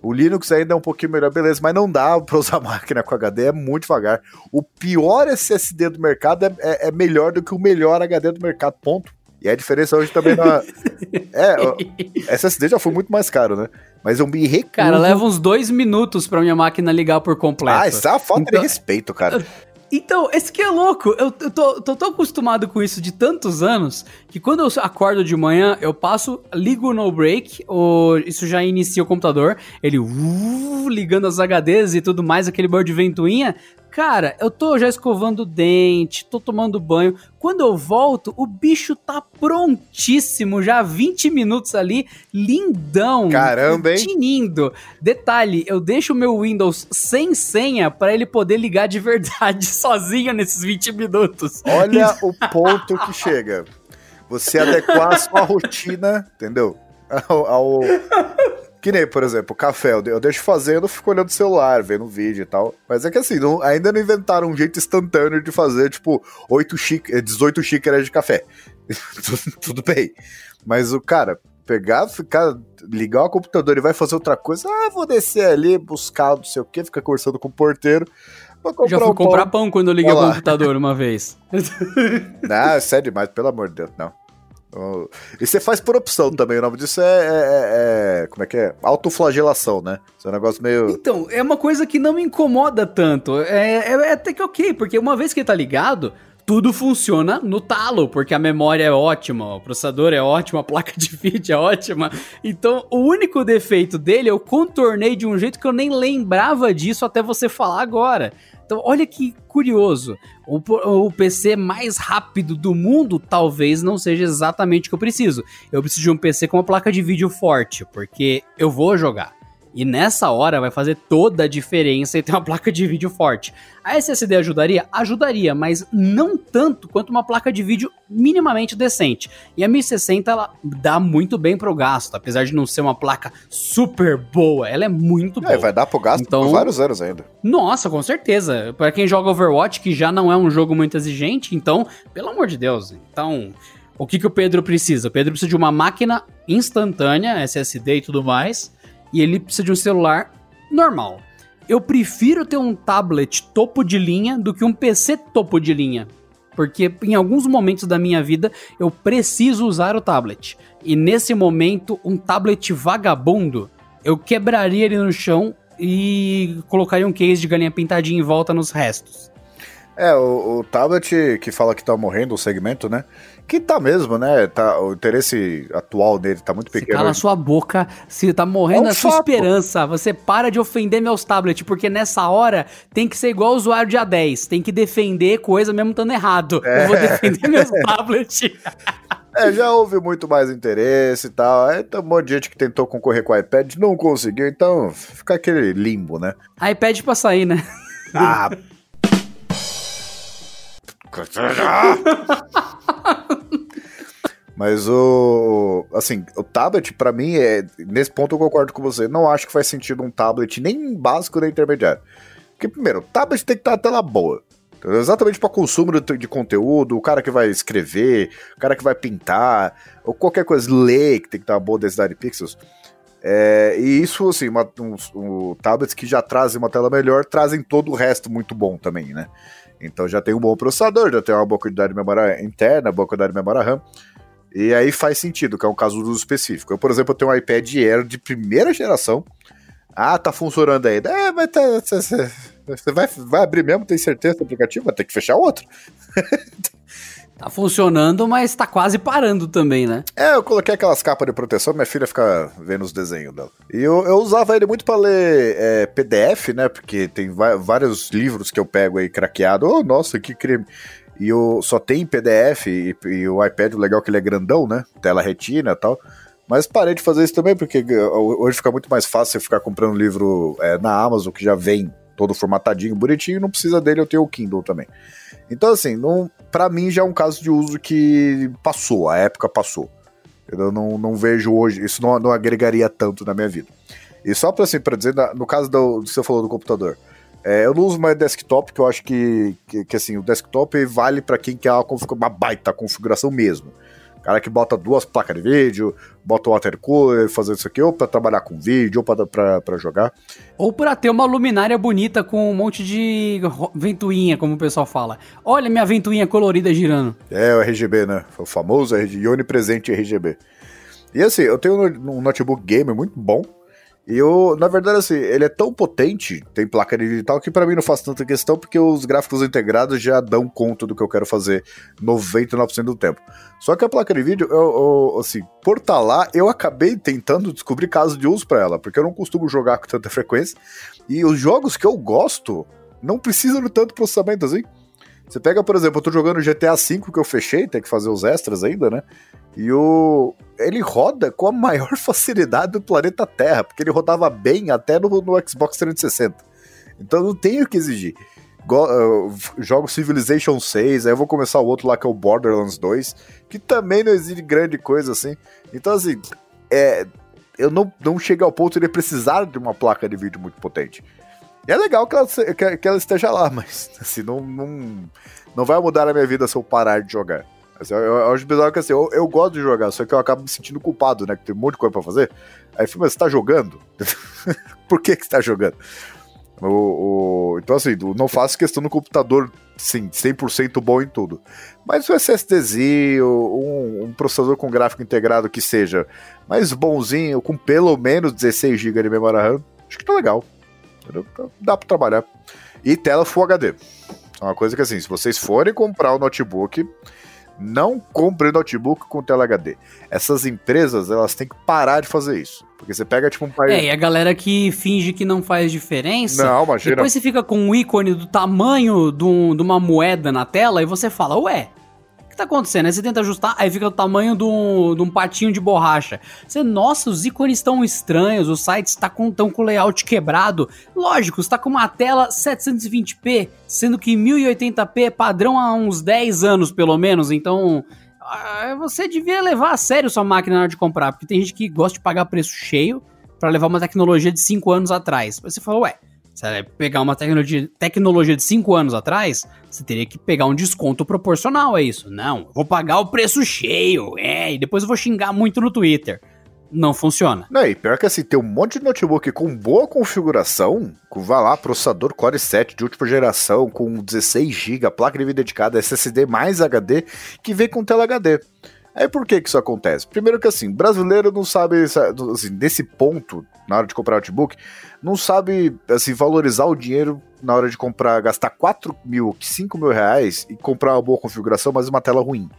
O Linux ainda é um pouquinho melhor, beleza, mas não dá para usar <laughs> máquina com HD, é muito devagar. O pior SSD do mercado é, é, é, melhor do que o melhor HD do mercado, ponto. E a diferença hoje também na. <laughs> é, SSD já foi muito mais caro, né? Mas eu me recuso. Cara, leva uns dois minutos pra minha máquina ligar por completo. Ah, isso é uma falta então... de respeito, cara. <laughs> Então, esse que é louco. Eu, eu tô, tô tão acostumado com isso de tantos anos que quando eu acordo de manhã, eu passo, ligo o no break, ou isso já inicia o computador, ele uh, ligando as HDs e tudo mais, aquele barulho de ventoinha. Cara, eu tô já escovando o dente, tô tomando banho. Quando eu volto, o bicho tá prontíssimo, já 20 minutos ali, lindão. Caramba, hein? Tinindo. Detalhe, eu deixo o meu Windows sem senha para ele poder ligar de verdade <laughs> sozinho nesses 20 minutos. Olha <laughs> o ponto que chega. Você adequar a sua rotina, entendeu? <laughs> Ao, ao Que nem, por exemplo, café, eu deixo fazendo, fico olhando o celular, vendo vídeo e tal. Mas é que assim, não, ainda não inventaram um jeito instantâneo de fazer, tipo, 8 xícaras, 18 xícaras de café. <laughs> Tudo bem. Mas o cara, pegar, ficar, ligar o computador e vai fazer outra coisa, ah, vou descer ali, buscar não sei o que, ficar conversando com o porteiro. Já fui um comprar pão. pão quando eu liguei o computador uma vez. <laughs> Não, é sério demais, pelo amor de Deus, não. E você faz por opção também, o nome disso é, é, é, é Como é que é? Autoflagelação, né? Isso é um negócio meio. Então, é uma coisa que não me incomoda tanto. É, é, é até que ok, porque uma vez que tá ligado, tudo funciona no talo, porque a memória é ótima, o processador é ótimo, a placa de vídeo é ótima. Então, o único defeito dele eu contornei de um jeito que eu nem lembrava disso até você falar agora. Então, olha que curioso. O, o, PC mais rápido do mundo talvez não seja exatamente o que eu preciso. Eu preciso de um PC com uma placa de vídeo forte, porque eu vou jogar. E nessa hora vai fazer toda a diferença e ter uma placa de vídeo forte. A SSD ajudaria? Ajudaria, mas não tanto quanto uma placa de vídeo minimamente decente. E a 1060 ela dá muito bem pro gasto, apesar de não ser uma placa super boa, ela é muito é, boa. É, vai dar pro gasto então, por vários anos ainda. Nossa, com certeza. Para quem joga Overwatch, que já não é um jogo muito exigente, então, pelo amor de Deus. Então, o que, que o Pedro precisa? O Pedro precisa de uma máquina instantânea, SSD e tudo mais e ele precisa de um celular normal. Eu prefiro ter um tablet topo de linha do que um PC topo de linha. Porque em alguns momentos da minha vida eu preciso usar o tablet. E nesse momento, um tablet vagabundo, eu quebraria ele no chão e colocaria um case de galinha pintadinha em volta nos restos. É, o, o tablet que fala que tá morrendo o segmento, né? Que tá mesmo, né? Tá, o interesse atual dele tá muito pequeno. Se cala sua boca, se tá morrendo é um a sua fato. esperança. Você para de ofender meus tablets, porque nessa hora tem que ser igual o usuário de A10. Tem que defender coisa mesmo estando errado. É. Eu vou defender meus <laughs> tablets. É, já houve muito mais interesse e tal. Aí tem um monte de gente que tentou concorrer com o iPad, não conseguiu, então fica aquele limbo, né? iPad pra sair, né? Ah, <laughs> <laughs> Mas o. Assim, o tablet, para mim, é. Nesse ponto eu concordo com você. Não acho que faz sentido um tablet nem básico nem intermediário. Porque, primeiro, o tablet tem que estar a tela boa. Exatamente para consumo de, de, conteúdo, o cara que vai escrever, o cara que vai pintar, ou qualquer coisa, ler, que tem que ter uma boa densidade de pixels. É, e isso, assim, uma, um, um, tablets que já trazem uma tela melhor, trazem todo o resto muito bom também, né? Então já tem um bom processador, já tem uma boa quantidade de memória interna, boa quantidade de memória RAM. E aí faz sentido, que é um caso do específico. Eu, por exemplo, eu tenho um iPad Air de primeira geração. Ah, tá funcionando ainda. É, mas tá, você vai, vai abrir mesmo, tem certeza do aplicativo? Vai ter que fechar outro. <laughs> Tá funcionando, mas tá quase parando também, né? É, eu coloquei aquelas capas de proteção, minha filha fica vendo os desenhos dela. E eu, eu usava ele muito para ler é, PDF, né? Porque tem vários livros que eu pego aí craqueado. Oh, nossa, que crime. E eu só tem PDF e, e o iPad, o legal é que ele é grandão, né? Tela retina e tal. Mas parei de fazer isso também, porque hoje fica muito mais fácil você ficar comprando livro é, na Amazon, que já vem todo formatadinho, bonitinho, não precisa dele, eu tenho o Kindle também. Então, assim, não, para mim já é um caso de uso que passou, a época passou. Eu não, não vejo hoje, isso não, não agregaria tanto na minha vida. E só pra, assim, pra dizer, no caso do, que você falou do computador, é, eu não uso mais desktop, que eu acho que, que, que assim, o desktop vale para quem quer uma, uma baita configuração mesmo. Cara que bota duas placas de vídeo, bota o water cooler, fazer isso aqui, ou pra trabalhar com vídeo, ou pra jogar. Ou pra ter uma luminária bonita com um monte de ventoinha, como o pessoal fala. Olha minha ventoinha colorida girando. É, o RGB, né? O famoso RGB, onipresente RGB. E assim, eu tenho um notebook gamer muito bom, e eu, na verdade, assim, ele é tão potente, tem placa digital, que para mim não faz tanta questão, porque os gráficos integrados já dão conta do que eu quero fazer 99% do tempo. Só que a placa de vídeo, eu, eu, assim, por estar tá lá, eu acabei tentando descobrir casos de uso para ela, porque eu não costumo jogar com tanta frequência. E os jogos que eu gosto não precisam de tanto processamento assim. Você pega, por exemplo, eu tô jogando GTA V que eu fechei, tem que fazer os extras ainda, né? E o. Ele roda com a maior <laughs> facilidade do planeta Terra, porque ele rodava bem até no, no Xbox 360. Então não tenho que exigir. Go, uh, jogo Civilization 6, aí eu vou começar o outro lá que é o Borderlands 2, que também não exige grande coisa assim. Então, assim, é, eu não, não cheguei ao ponto de precisar de uma placa de vídeo muito potente. E é legal que ela, que, ela esteja lá, mas assim, não, não, não vai mudar a minha vida se eu parar de jogar. Assim, eu, eu, acho bizarro que assim, eu, eu, gosto de jogar, só que eu acabo me sentindo culpado, né? Que tem um monte de coisa pra fazer. Aí eu mas você tá jogando? <laughs> Por que, que você tá jogando? O, o, então, assim, não faço questão no computador, sim, 100% bom em tudo. Mas o SSDzinho, um, um, processador com gráfico integrado que seja mais bonzinho, com pelo menos 16 GB de memória RAM, acho que tá legal. Dá pra trabalhar. E tela Full HD. É uma coisa que, assim, se vocês forem comprar o notebook, não compre notebook com tela HD. Essas empresas, elas têm que parar de fazer isso. Porque você pega, tipo, um país... É, e a galera que finge que não faz diferença... Não, imagina. Depois você fica com um ícone do tamanho de, um, de uma moeda na tela e você fala, ué, que tá acontecendo? Aí você tenta ajustar, aí fica o tamanho de um, de um patinho de borracha. Você, nossa, os ícones estão estranhos, o site está com, tão com layout quebrado. Lógico, está com uma tela 720p, sendo que 1080p é padrão há uns 10 anos, pelo menos, então ah, você devia levar a sério sua máquina na hora de comprar, porque tem gente que gosta de pagar preço cheio para levar uma tecnologia de 5 anos atrás. Você falou, ué, você pegar uma tecnologia, tecnologia de 5 anos atrás, você teria que pegar um desconto proporcional a isso. Não, vou pagar o preço cheio, é, e depois eu vou xingar muito no Twitter. Não funciona. Não, e pior que assim, tem um monte de notebook com boa configuração, com, vai lá, processador Core 7 de última geração, com 16 GB, placa de vídeo dedicada, SSD mais HD, que vem com tela HD. Aí por que que isso acontece? Primeiro que assim, brasileiro não sabe, assim, nesse ponto, na hora de comprar notebook, não sabe, assim, valorizar o dinheiro na hora de comprar, gastar 4 mil, 5 mil reais e comprar uma boa configuração, mas uma tela ruim.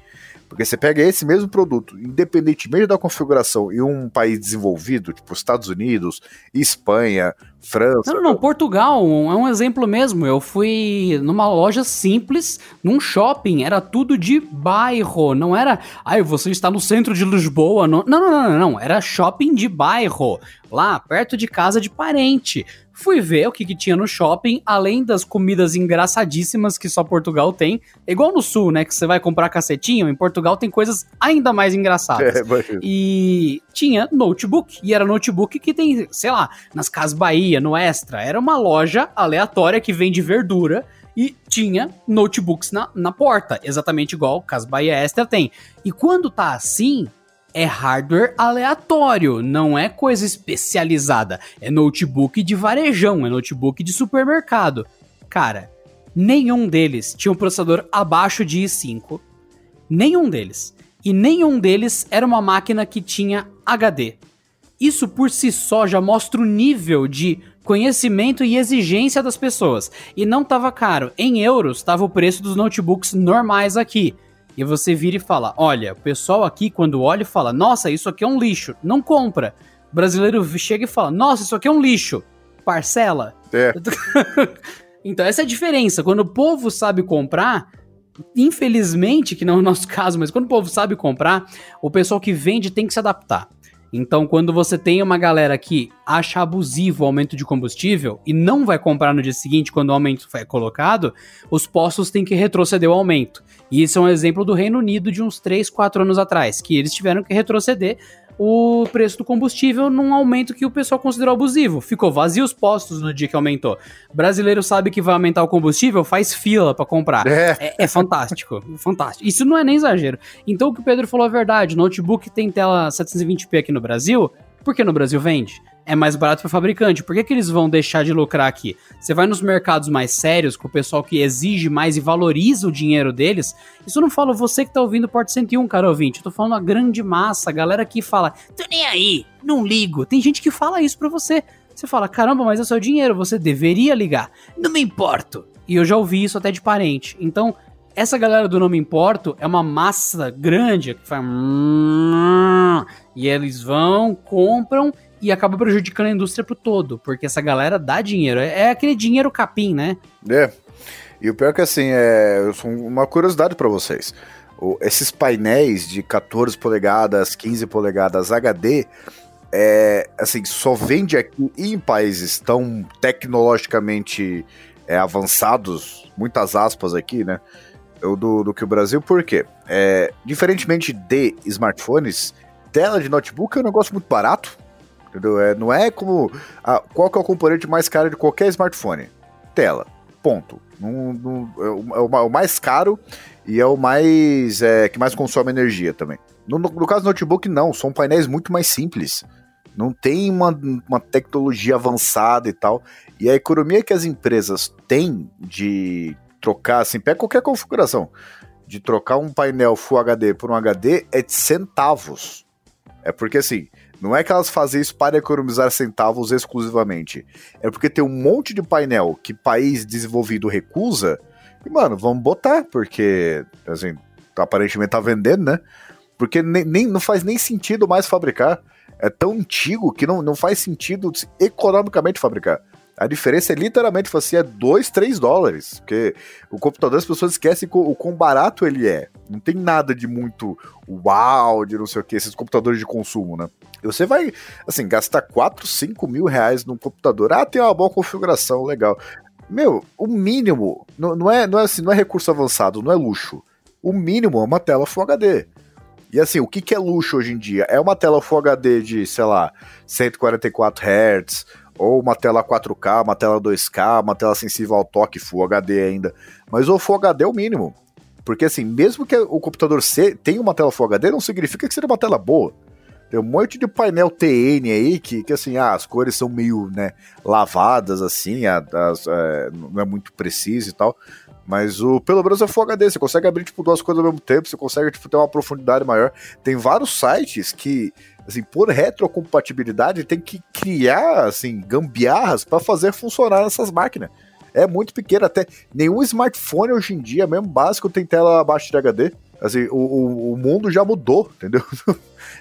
Porque você pega esse mesmo produto, independentemente da configuração, em um país desenvolvido, tipo Estados Unidos, Espanha, França. Não, não, Portugal é um exemplo mesmo. Eu fui numa loja simples, num shopping, era tudo de bairro, não era. Ai, você está no centro de Lisboa. Não, não, não, não, não. Era shopping de bairro, lá perto de casa de parente. Fui ver o que, que, tinha no shopping, além das comidas engraçadíssimas que só Portugal tem. Igual no sul, né? Que você vai comprar cacetinho, em Portugal tem coisas ainda mais engraçadas. É, e tinha notebook, e era notebook que tem, sei lá, nas Casas Bahia, no Extra. Era uma loja aleatória que vende verdura e tinha notebooks na, na porta, exatamente igual Casas Bahia Extra tem. E quando tá assim, é hardware aleatório, não é coisa especializada. É notebook de varejão, é notebook de supermercado. Cara, nenhum deles tinha um processador abaixo de i5. Nenhum deles. E nenhum deles era uma máquina que tinha HD. Isso por si só já mostra o nível de conhecimento e exigência das pessoas. E não tava caro. Em euros, tava o preço dos notebooks normais aqui e você vira e fala: olha, o pessoal aqui, quando olha, fala: nossa, isso aqui é um lixo, não compra. O brasileiro chega e fala: nossa, isso aqui é um lixo, parcela. É. <laughs> então, essa é a diferença. Quando o povo sabe comprar, infelizmente, que não é o nosso caso, mas quando o povo sabe comprar, o pessoal que vende tem que se adaptar. Então, quando você tem uma galera que acha abusivo o aumento de combustível e não vai comprar no dia seguinte quando o aumento foi colocado, os postos têm que retroceder o aumento. E isso é um exemplo do Reino Unido de uns 3, 4 anos atrás, que eles tiveram que retroceder o preço do combustível num aumento que o pessoal considerou abusivo. Ficou vazio os postos no dia que aumentou. brasileiro sabe que vai aumentar o combustível, faz fila para comprar. É. É, é fantástico, <laughs> fantástico. Isso não é nem exagero. Então o que o Pedro falou é verdade. Notebook tem tela 720p aqui no Brasil, porque no Brasil vende é mais barato para o fabricante. Por que, que eles vão deixar de lucrar aqui? Você vai nos mercados mais sérios, com o pessoal que exige mais e valoriza o dinheiro deles. Isso eu não falo você que tá ouvindo o Porto 101, cara ouvinte. Eu tô falando a grande massa, a galera que fala, tô nem aí, não ligo. Tem gente que fala isso pra você. Você fala, caramba, mas é seu dinheiro, você deveria ligar. Não me importo. E eu já ouvi isso até de parente. Então, essa galera do Não Me Importo é uma massa grande que faz. E eles vão, compram e acaba prejudicando a indústria pro todo, porque essa galera dá dinheiro. É, é aquele dinheiro capim, né? É. E o pior é que assim, é uma curiosidade para vocês. O, esses painéis de 14 polegadas, 15 polegadas HD, é, assim, só vende aqui em países tão tecnologicamente é, avançados, muitas aspas aqui, né? Do, do que o Brasil, por quê? É, diferentemente de smartphones, tela de notebook é um negócio muito barato, Entendeu? É, não é como. A, qual que é o componente mais caro de qualquer smartphone? Tela. Ponto. É, o, é, o, mais caro e é o mais. É, que mais consome energia também. No, no, no caso do notebook, não. São painéis muito mais simples. Não tem uma, uma tecnologia avançada e tal. E a economia que as empresas têm de trocar, assim, pega qualquer configuração, de trocar um painel Full HD por um HD é de centavos. É porque assim, não é que elas fazem isso para economizar centavos exclusivamente. É porque tem um monte de painel que país desenvolvido recusa. E, mano, vamos botar, porque, assim, aparentemente tá vendendo, né? Porque nem, nem, não faz nem sentido mais fabricar. É tão antigo que não, não faz sentido economicamente fabricar. A diferença é literalmente assim, é 2, 3 dólares. Porque o computador as pessoas esquecem o quão barato ele é. Não tem nada de muito uau, de não sei o que, esses computadores de consumo, né? Você vai, assim, gastar 4, 5 mil reais num computador. Ah, tem uma boa configuração, legal. Meu, o mínimo, não, não, é, não é assim, não é recurso avançado, não é luxo. O mínimo é uma tela Full HD. E assim, o que, que é luxo hoje em dia? É uma tela Full HD de, sei lá, 144 Hz, ou uma tela 4K, uma tela 2K, uma tela sensível ao toque Full HD ainda. Mas o Full HD é o mínimo. Porque assim, mesmo que o computador C tenha uma tela Full HD, não significa que seja uma tela boa. Tem um monte de painel TN aí que, que assim, ah, as cores são meio, né, lavadas, assim, as, é, não é muito preciso e tal. Mas o, pelo menos é Full HD, você consegue abrir, tipo, duas coisas ao mesmo tempo, você consegue, tipo, ter uma profundidade maior. Tem vários sites que, assim, por retrocompatibilidade, tem que criar, assim, gambiarras para fazer funcionar essas máquinas. É muito pequeno, até nenhum smartphone hoje em dia, mesmo básico, tem tela abaixo de HD. Assim, o, o, o mundo já mudou, <laughs> entendeu?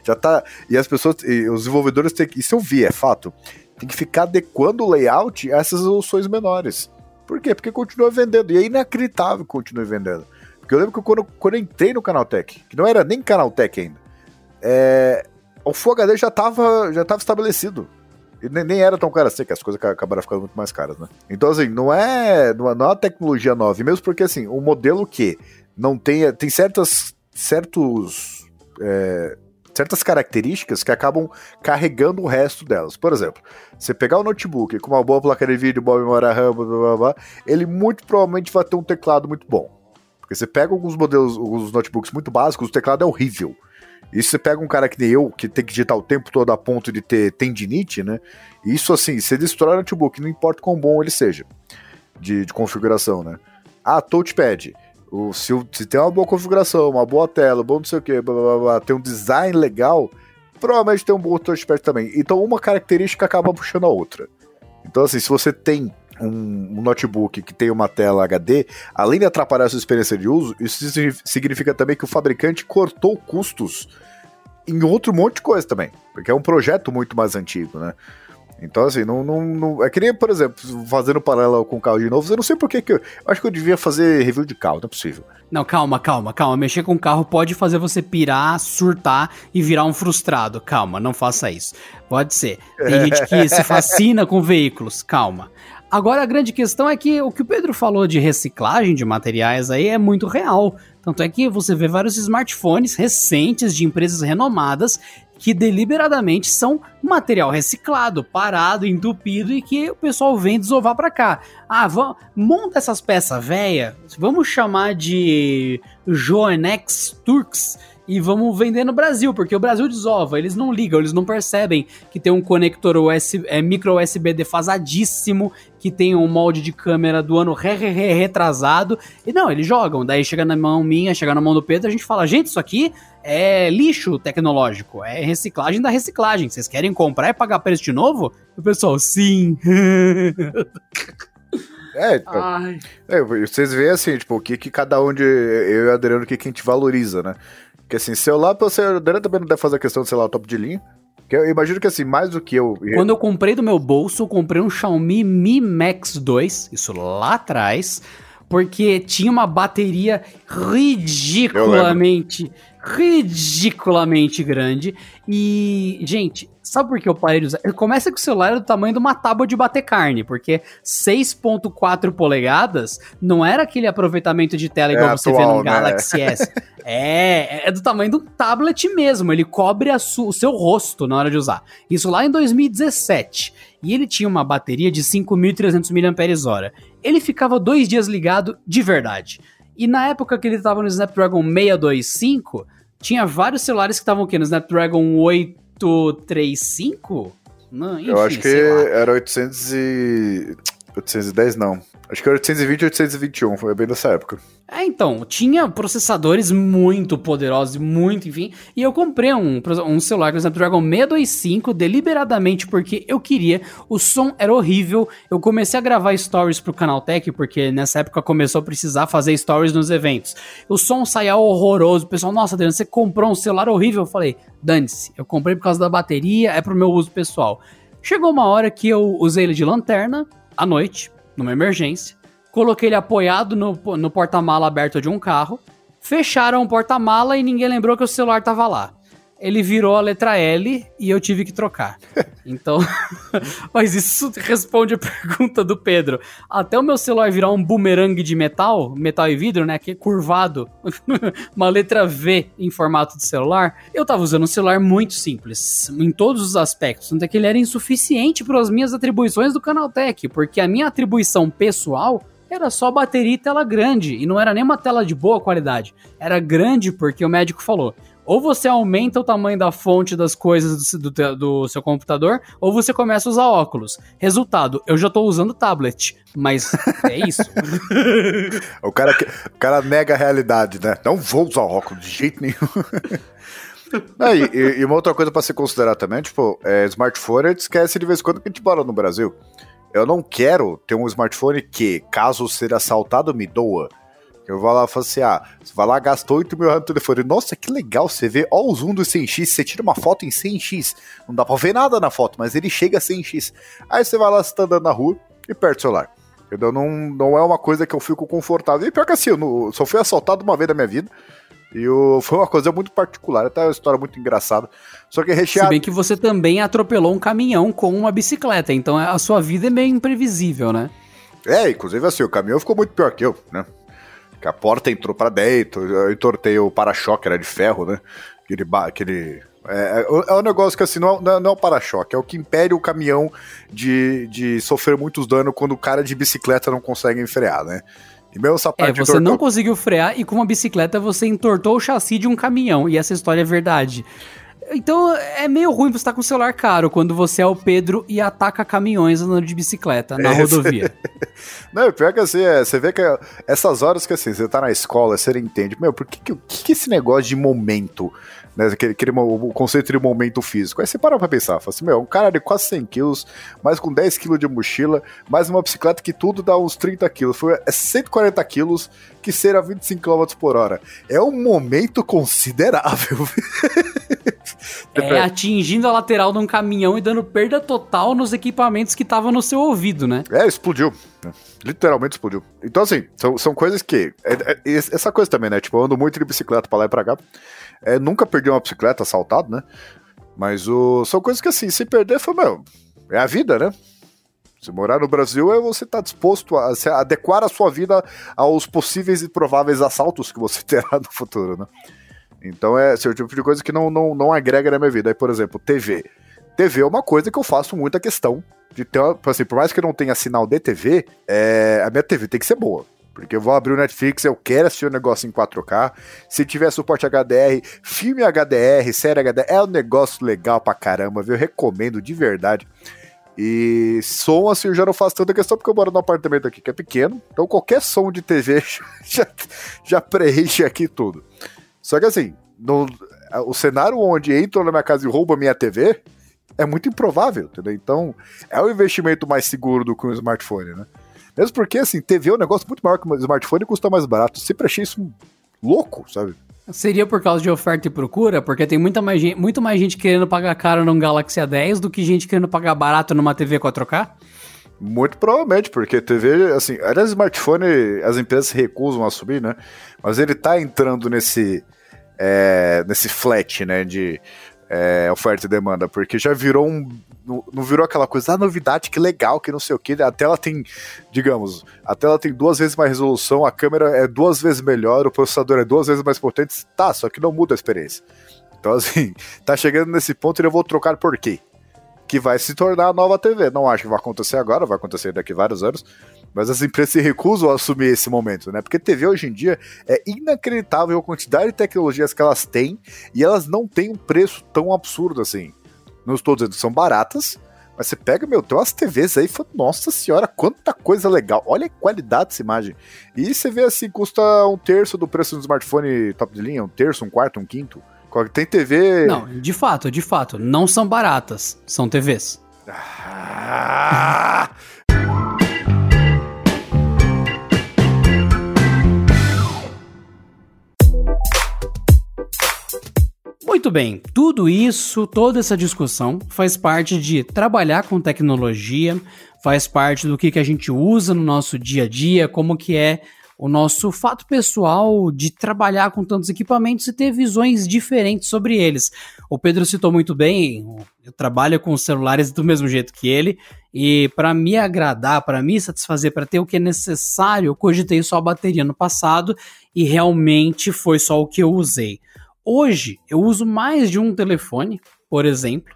já tá. E as pessoas, e os desenvolvedores têm que. Isso eu vi, é fato. Tem que ficar adequando o layout a essas resoluções menores. Por quê? Porque continua vendendo. E é inacreditável que continue vendendo. Porque eu lembro que quando, quando eu entrei no Canaltech, que não era nem Canaltech ainda, é, o Full HD já estava já tava estabelecido. E nem, nem, era tão caro assim, que as coisas acabaram ficando muito mais caras, né? Então, assim, não é, não é, uma tecnologia nova. Mesmo porque, assim, o modelo que não tem, tem certas, certos, é, certas características que acabam carregando o resto delas. Por exemplo, você pegar o notebook com uma boa placa de vídeo, boa memória RAM, blá, blá, blá, ele muito provavelmente vai ter um teclado muito bom. Porque você pega alguns modelos, os notebooks muito básicos, o teclado é horrível. E você pega um cara que nem eu, que tem que digitar o tempo todo a ponto de ter tendinite, né? Isso assim, você destrói o notebook, não importa quão bom ele seja, de, de configuração, né? Ah, touchpad. O, se, se, tem uma boa configuração, uma boa tela, bom não sei o que, blá, blá, blá, tem um design legal, provavelmente tem um bom touchpad também. Então uma característica acaba puxando a outra. Então assim, se você tem um, um, notebook que tem uma tela HD, além de atrapalhar a sua experiência de uso, isso significa também que o fabricante cortou custos em outro monte de coisa também, porque é um projeto muito mais antigo, né? Então, assim, não, não, não, É que nem, por exemplo, fazendo paralelo com o carro de novo, eu não sei por que eu. Acho que eu devia fazer review de carro, não é possível. Não, calma, calma, calma. Mexer com carro pode fazer você pirar, surtar e virar um frustrado. Calma, não faça isso. Pode ser. Tem gente que <laughs> se fascina com veículos. Calma. Agora a grande questão é que o que o Pedro falou de reciclagem de materiais aí é muito real. Tanto é que você vê vários smartphones recentes de empresas renomadas que deliberadamente são material reciclado, parado, entupido e que o pessoal vem desovar para cá. Ah, vamos, monta essas peças velha, vamos chamar de Joanex Turks e vamos vender no Brasil, porque o Brasil desova, eles não ligam, eles não percebem que tem um conector USB, é, micro USB defasadíssimo, que tem um molde de câmera do ano re, re, re, retrasado, e não, eles jogam, daí chega na mão minha, chega na mão do Pedro, a gente fala, gente, isso aqui é lixo tecnológico, é reciclagem da reciclagem, vocês querem comprar e pagar preço de novo? O pessoal, sim. <laughs> É, é, vocês veem assim, tipo, o que, que cada um de eu e o Adriano, o que, que a gente valoriza, né? Porque assim, celular, você também não deve fazer a questão de celular top de linha. Que eu imagino que assim, mais do que eu. Quando eu comprei do meu bolso, eu comprei um Xiaomi Mi Max 2, isso lá atrás, porque tinha uma bateria ridiculamente, ridiculamente grande. E, gente, Sabe por que eu parei de usar? Ele começa que o celular era do tamanho de uma tábua de bater carne, porque 6.4 polegadas não era aquele aproveitamento de tela igual é você atual, vê no né? Galaxy S. <laughs> É, é do tamanho de um tablet mesmo. Ele cobre o seu rosto na hora de usar. Isso lá em 2017. E ele tinha uma bateria de 5.300 mAh. Ele ficava dois dias ligado de verdade. E na época que ele estava no Snapdragon 625, tinha vários celulares que estavam aqui no Snapdragon 835? Não, enfim, Eu acho que era 800 e... 810 não. Acho que era 820 e 821, foi bem dessa época. É, então, tinha processadores muito poderosos, muito, enfim. E eu comprei um, um celular com o Snapdragon 625 deliberadamente porque eu queria. O som era horrível. Eu comecei a gravar stories pro Canal Tech, porque nessa época começou a precisar fazer stories nos eventos. O som saía horroroso. O pessoal, nossa, Adriano, você comprou um celular horrível. Eu falei, dane-se, eu comprei por causa da bateria, é pro meu uso pessoal. Chegou uma hora que eu usei ele de lanterna à noite, numa emergência coloquei ele apoiado no, no porta-mala aberto de um carro, fecharam o porta-mala e ninguém lembrou que o celular tava lá. Ele virou a letra L e eu tive que trocar. <laughs> Então, <laughs> mas isso responde a pergunta do Pedro. Até o meu celular virar um bumerangue de metal, metal e vidro, né, que é curvado, <laughs> uma letra V em formato de celular, eu tava usando um celular muito simples, em todos os aspectos, tanto é que ele era insuficiente para as minhas atribuições do Canaltech, porque a minha atribuição pessoal era só bateria e tela grande, e não era nem uma tela de boa qualidade. Era grande porque o médico falou: ou você aumenta o tamanho da fonte das coisas do, do, do, seu computador, ou você começa a usar óculos. Resultado, eu já tô usando tablet, mas é isso. <laughs> o, cara, o cara nega a realidade, né? Não vou usar óculos de jeito nenhum. <laughs> e, e, uma outra coisa para se considerar também, tipo, é, smartphone, a gente esquece de vez em quando que a gente mora no Brasil. Eu não quero ter um smartphone que, caso ser assaltado, me doa. Eu vou lá e falo assim: ah, você vai lá, gasta 8 mil reais no telefone. Nossa, que legal, você vê, ó, o zoom do 100x, você tira uma foto em 100x. Não dá pra ver nada na foto, mas ele chega a 100x. Aí você vai lá, você tá andando na rua e perde o celular. Entendeu? Não, não é uma coisa que eu fico confortável. E pior que assim, eu não, só fui assaltado uma vez na minha vida. E o, foi uma coisa muito particular, até uma história muito engraçada. Só que recheado. Se bem que você também atropelou um caminhão com uma bicicleta, então a sua vida é meio imprevisível, né? É, inclusive assim, o caminhão ficou muito pior que eu, né? Que a porta entrou para dentro, eu entortei o para-choque, era de ferro, né? Aquele. aquele é, é, é um negócio que assim, não é, não é o para-choque, é o que impede o caminhão de, de sofrer muitos danos quando o cara de bicicleta não consegue frear, né? E mesmo essa é, parte é, você não conseguiu frear e com uma bicicleta você entortou o chassi de um caminhão. E essa história é verdade. Então é meio ruim você estar tá com o celular caro quando você é o Pedro e ataca caminhões andando de bicicleta na <laughs> rodovia. não, pior que assim, é, você vê que essas horas que assim, você tá na escola, você entende, meu, por que, que, que esse negócio de momento né? Aquele, aquele, o conceito de momento físico. Aí você para pra pensar, fala assim, meu, um cara de quase 100 quilos, mais com 10 quilos de mochila, mais uma bicicleta que tudo dá uns 30 quilos. Foi, é 140 quilos que será 25 km por hora. É um momento considerável. é, atingindo a lateral de um caminhão e dando perda total nos equipamentos que estavam no seu ouvido, né? É, explodiu. Literalmente explodiu. Então, assim, são, são coisas que. É, é, essa coisa também, né? Tipo, eu ando muito de bicicleta pra lá e pra cá. É, nunca perdi uma bicicleta assaltado, né? Mas o, são coisas que, assim, se perder, foi, meu, é a vida, né? Se morar no Brasil é você estar tá disposto a, a adequar a sua vida aos possíveis e prováveis assaltos que você <laughs> terá no futuro, né? Então é esse é o tipo de coisa que não, não, não agrega na minha vida. Aí, por exemplo, TV. TV é uma coisa que eu faço muita questão de ter, assim, por mais que eu não tenha sinal de TV, é, a minha TV tem que ser boa. Porque eu vou abrir o Netflix, eu quero assistir o negócio em 4K. Se tiver suporte HDR, filme HDR, série HDR, é um negócio legal pra caramba, viu? Eu recomendo de verdade. E som, assim, eu já não faço tanta questão porque eu moro num apartamento aqui que é pequeno. Então qualquer som de TV <laughs> já, já preenche aqui tudo. Só que assim, no, o cenário onde entram na minha casa e roubam minha TV é muito improvável, entendeu? Então é um investimento mais seguro do que um smartphone, né? Mesmo porque, assim, TV é um negócio muito maior que um smartphone e custa mais barato. Sempre achei isso louco, sabe? Seria por causa de oferta e procura? Porque tem muita mais gente, muito mais gente querendo pagar caro num Galaxy A10 do que gente querendo pagar barato numa TV 4K? Muito provavelmente, porque TV, assim, aliás, smartphone as empresas recusam a subir, né? Mas ele tá entrando nesse, é, nesse flat, né, de é, oferta e demanda, porque já virou um. Não, virou aquela coisa, ah, novidade, que legal, que não sei o que. A tela tem, digamos, a tela tem duas vezes mais resolução, a câmera é duas vezes melhor, o processador é duas vezes mais potente. Tá, só que não muda a experiência. Então, assim, <laughs> tá chegando nesse ponto e eu vou trocar por quê? Que vai se tornar a nova TV. Não acho que vai acontecer agora, vai acontecer daqui a vários anos. Mas as empresas se recusam a assumir esse momento, né? Porque TV hoje em dia é inacreditável a quantidade de tecnologias que elas têm e elas não têm um preço tão absurdo assim. Não estou dizendo que são baratas, mas você pega, meu, tem umas TVs aí e fala, nossa senhora, quanta coisa legal. Olha a qualidade dessa imagem. E você vê assim, custa um terço do preço do smartphone top de linha, um terço, um quarto, um quinto. Tem TV. Não, de fato, de fato, não são baratas, são TVs. <laughs> Ah! Muito bem, tudo isso, toda essa discussão faz parte de trabalhar com tecnologia, faz parte do que, que a gente usa no nosso dia a dia, como que é o nosso fato pessoal de trabalhar com tantos equipamentos e ter visões diferentes sobre eles. O Pedro citou muito bem, eu trabalho com celulares do mesmo jeito que ele, e para me agradar, para me satisfazer, para ter o que é necessário, eu cogitei só a bateria no passado e realmente foi só o que eu usei. Hoje eu uso mais de um telefone, por exemplo,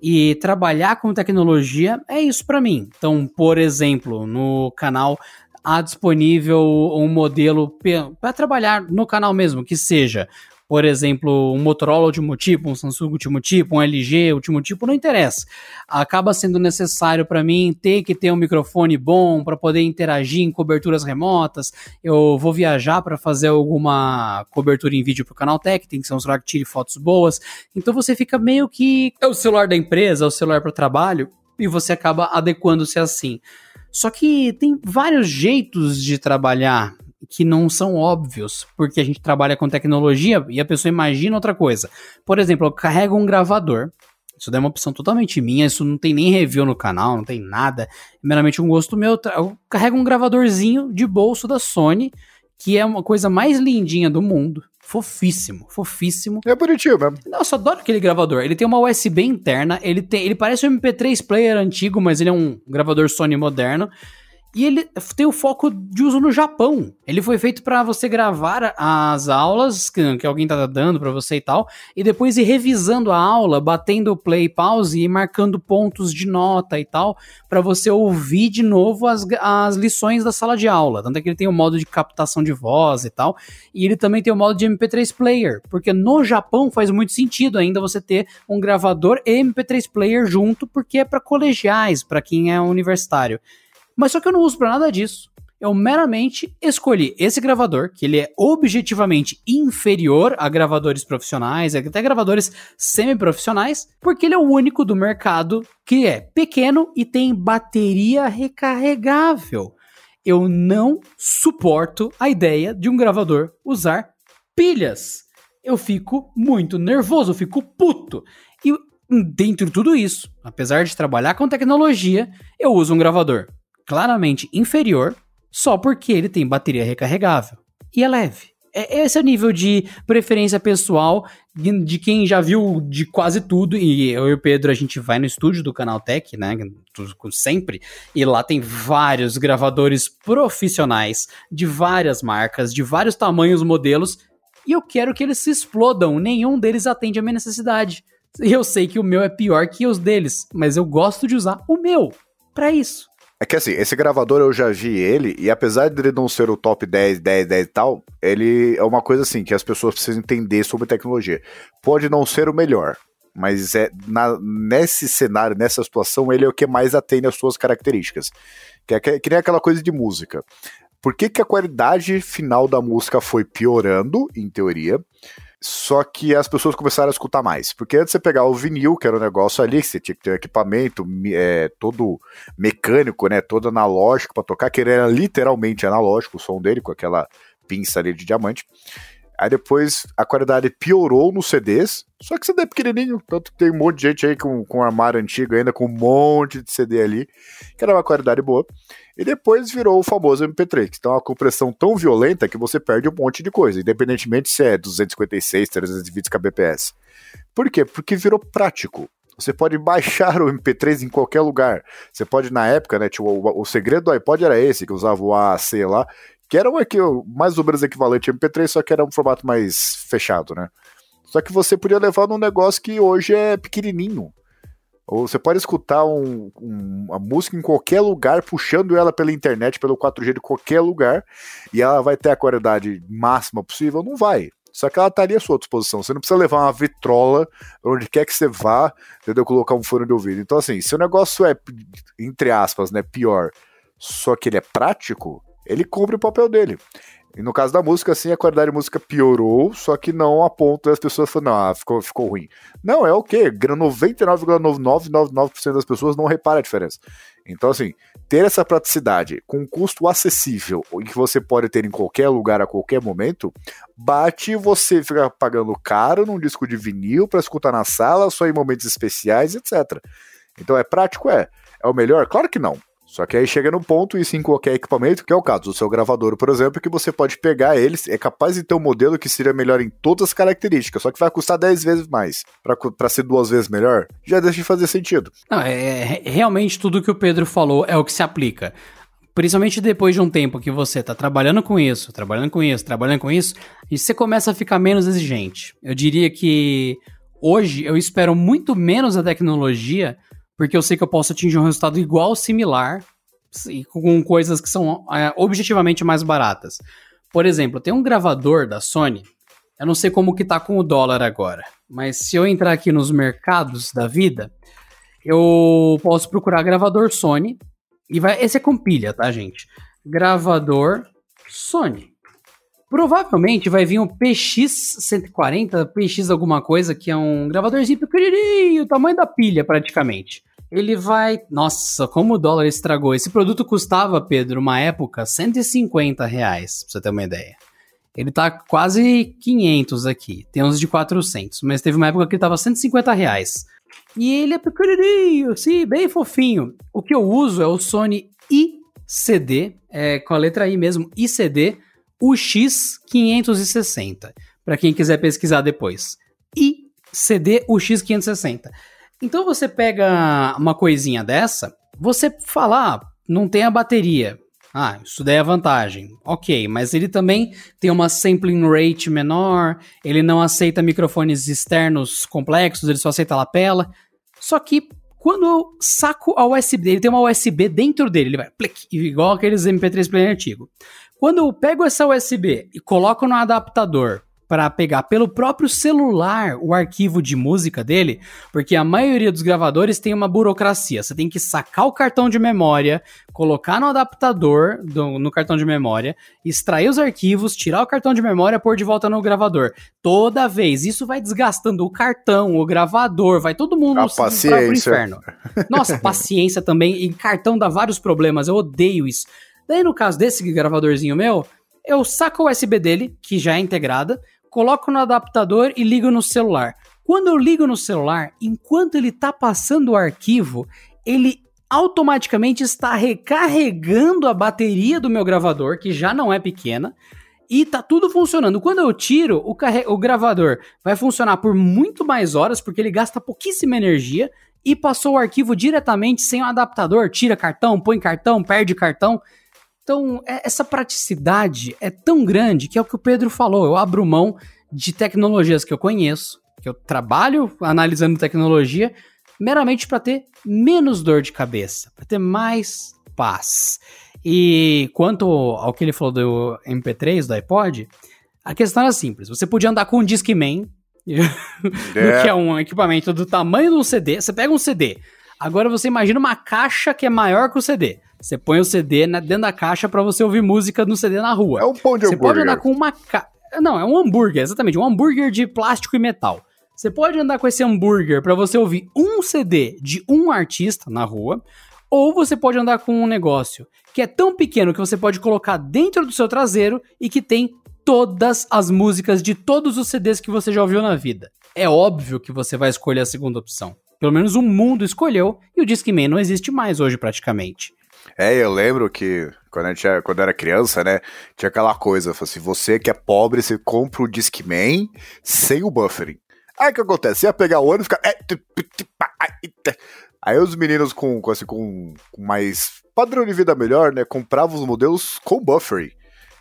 e trabalhar com tecnologia é isso para mim. Então, por exemplo, no canal há disponível um modelo para trabalhar no canal mesmo, que seja por exemplo, um Motorola último tipo, um Samsung último tipo, um LG último tipo, não interessa. Acaba sendo necessário para mim ter que ter um microfone bom para poder interagir em coberturas remotas. Eu vou viajar para fazer alguma cobertura em vídeo para o canal Tech, tem que ser um celular que tire fotos boas. Então você fica meio que é o celular da empresa, é o celular para o trabalho e você acaba adequando-se assim. Só que tem vários jeitos de trabalhar que não são óbvios, porque a gente trabalha com tecnologia e a pessoa imagina outra coisa. Por exemplo, eu carrego um gravador. Isso daí é uma opção totalmente minha, isso não tem nem review no canal, não tem nada. É meramente um gosto meu. Eu carrego um gravadorzinho de bolso da Sony, que é uma coisa mais lindinha do mundo. Fofíssimo, fofíssimo. É bonitinho mesmo. só adoro aquele gravador. Ele tem uma USB interna, ele tem, ele parece um MP3 player antigo, mas ele é um gravador Sony moderno. E ele tem o foco de uso no Japão. Ele foi feito para você gravar as aulas que, que alguém tá dando para você e tal, e depois ir revisando a aula, batendo play, pause e marcando pontos de nota e tal, para você ouvir de novo as, as lições da sala de aula. Tanto é que ele tem o modo de captação de voz e tal, e ele também tem o modo de MP3 player, porque no Japão faz muito sentido ainda você ter um gravador e MP3 player junto, porque é para colegiais, para quem é universitário. Mas só que eu não uso para nada disso. Eu meramente escolhi esse gravador, que ele é objetivamente inferior a gravadores profissionais, até gravadores semi-profissionais, porque ele é o único do mercado que é pequeno e tem bateria recarregável. Eu não suporto a ideia de um gravador usar pilhas. Eu fico muito nervoso, eu fico puto. E dentro de tudo isso, apesar de trabalhar com tecnologia, eu uso um gravador claramente inferior só porque ele tem bateria recarregável. E é leve. É, esse é o nível de preferência pessoal de quem já viu de quase tudo. E eu e o Pedro, a gente vai no estúdio do Canal Tech, né? Sempre. E lá tem vários gravadores profissionais de várias marcas, de vários tamanhos, modelos. E eu quero que eles se explodam. Nenhum deles atende a minha necessidade. E eu sei que o meu é pior que os deles, mas eu gosto de usar o meu para isso. É que assim, esse gravador eu já vi ele, e apesar de ele não ser o top 10, 10, 10 e tal, ele é uma coisa assim que as pessoas precisam entender sobre tecnologia. Pode não ser o melhor, mas é na, nesse cenário, nessa situação, ele é o que mais atende às suas características. Que, é, que nem aquela coisa de música. Por que, que a qualidade final da música foi piorando, em teoria? Só que as pessoas começaram a escutar mais. Porque antes você pegar o vinil, que era um negócio ali, você tinha que ter um equipamento é, todo mecânico, né? Todo analógico para tocar, que ele era literalmente analógico, o som dele, com aquela pinça ali de diamante. Aí depois a qualidade piorou nos CDs, só que CD é pequenininho, tanto que tem um monte de gente aí com, com armário antigo ainda, com um monte de CD ali, que era uma qualidade boa. E depois virou o famoso MP3, que tem uma compressão tão violenta que você perde um monte de coisa, independentemente se é 256, 320 kbps. Por quê? Porque virou prático. Você pode baixar o MP3 em qualquer lugar. Você pode, na época, né? Tipo, o, o segredo do iPod era esse, que usava o AAC lá, que era mais ou menos equivalente ao MP3, só que era um formato mais fechado, né? Só que você podia levar num negócio que hoje é pequenininho. Ou você pode escutar um, um, uma música em qualquer lugar, puxando ela pela internet, pelo 4G de qualquer lugar, e ela vai ter a qualidade máxima possível? Não vai. Só que ela estaria à sua disposição. Você não precisa levar uma vitrola pra onde quer que você vá, entendeu? Colocar um fone de ouvido. Então, assim, se o negócio é, entre aspas, né, pior, só que ele é prático, ele cumpre o papel dele. E no caso da música, assim, a qualidade da música piorou, só que não a ponto das pessoas falarem, não, ah, ficou, ficou ruim. Não, é o quê? 99,9999% das pessoas não repara a diferença. Então, assim, ter essa praticidade com um custo acessível, e que você pode ter em qualquer lugar a qualquer momento, bate você ficar pagando caro num disco de vinil para escutar na sala, só em momentos especiais, etc. Então, é prático? É. É o melhor? Claro que não. Só que aí chega no ponto, isso em qualquer equipamento, que é o caso do seu gravador, por exemplo, que você pode pegar ele, é capaz de ter um modelo que seria melhor em todas as características, só que vai custar 10 vezes mais. para ser duas vezes melhor, já deixa de fazer sentido. Não, é, é, realmente tudo que o Pedro falou é o que se aplica. Principalmente depois de um tempo que você está trabalhando com isso, trabalhando com isso, trabalhando com isso, e você começa a ficar menos exigente. Eu diria que hoje eu espero muito menos a tecnologia porque eu sei que eu posso atingir um resultado igual similar com coisas que são é, objetivamente mais baratas. Por exemplo, tem um gravador da Sony, eu não sei como que tá com o dólar agora, mas se eu entrar aqui nos mercados da vida, eu posso procurar gravador Sony e vai, esse é com pilha, tá, gente? Gravador Sony. Provavelmente vai vir um PX140, PX alguma coisa, que é um gravadorzinho pequenininho, o tamanho da pilha praticamente. Ele vai. Nossa, como o dólar estragou. Esse produto custava, Pedro, uma época, 150 reais, pra você ter uma ideia. Ele tá quase 500 aqui. Tem uns de 400, mas teve uma época que ele tava 150 reais. E ele é pequenininho, assim, bem fofinho. O que eu uso é o Sony ICD, é, com a letra I mesmo, ICD o X560, para quem quiser pesquisar depois. E CD UX560. Então você pega uma coisinha dessa, você fala, ah, não tem a bateria. Ah, isso daí é vantagem. Ok, mas ele também tem uma sampling rate menor, ele não aceita microfones externos complexos, ele só aceita lapela. Só que quando eu saco a USB, ele tem uma USB dentro dele, ele vai plic, igual aqueles MP3 player antigo. Quando eu pego essa USB e coloco no adaptador para pegar pelo próprio celular o arquivo de música dele, porque a maioria dos gravadores tem uma burocracia. Você tem que sacar o cartão de memória, colocar no adaptador do, no cartão de memória, extrair os arquivos, tirar o cartão de memória, pôr de volta no gravador. Toda vez. Isso vai desgastando o cartão, o gravador, vai todo mundo a paciência. pro inferno. Nossa, <laughs> paciência também. E cartão dá vários problemas. Eu odeio isso. Daí, no caso desse gravadorzinho meu, eu saco o USB dele, que já é integrada, coloco no adaptador e ligo no celular. Quando eu ligo no celular, enquanto ele está passando o arquivo, ele automaticamente está recarregando a bateria do meu gravador, que já não é pequena, e tá tudo funcionando. Quando eu tiro, o, o gravador vai funcionar por muito mais horas, porque ele gasta pouquíssima energia, e passou o arquivo diretamente sem o adaptador. Tira cartão, põe cartão, perde cartão. Então, é, essa praticidade é tão grande que é o que o Pedro falou. Eu abro mão de tecnologias que eu conheço, que eu trabalho analisando tecnologia, meramente para ter menos dor de cabeça, para ter mais paz. E quanto ao que ele falou do MP3, do iPod, a questão era simples. Você podia andar com um Discman, <laughs> é. que é um equipamento do tamanho de um CD. Você pega um CD, agora você imagina uma caixa que é maior que o CD. Você põe o CD dentro da caixa para você ouvir música no CD na rua. É um pão de Você hambúrguer. pode andar com uma ca... Não, é um hambúrguer, exatamente, um hambúrguer de plástico e metal. Você pode andar com esse hambúrguer para você ouvir um CD de um artista na rua, ou você pode andar com um negócio que é tão pequeno que você pode colocar dentro do seu traseiro e que tem todas as músicas de todos os CDs que você já ouviu na vida. É óbvio que você vai escolher a segunda opção. Pelo menos o mundo escolheu e o Discman não existe mais hoje praticamente. É, eu lembro que quando, a gente, quando era criança, né, tinha aquela coisa, assim, você que é pobre, você compra o Discman sem o buffering. Aí o que acontece? Você ia pegar o ônibus e ficar. É, Aí os meninos com, com, assim, com, com mais padrão de vida melhor, né? Compravam os modelos com buffer.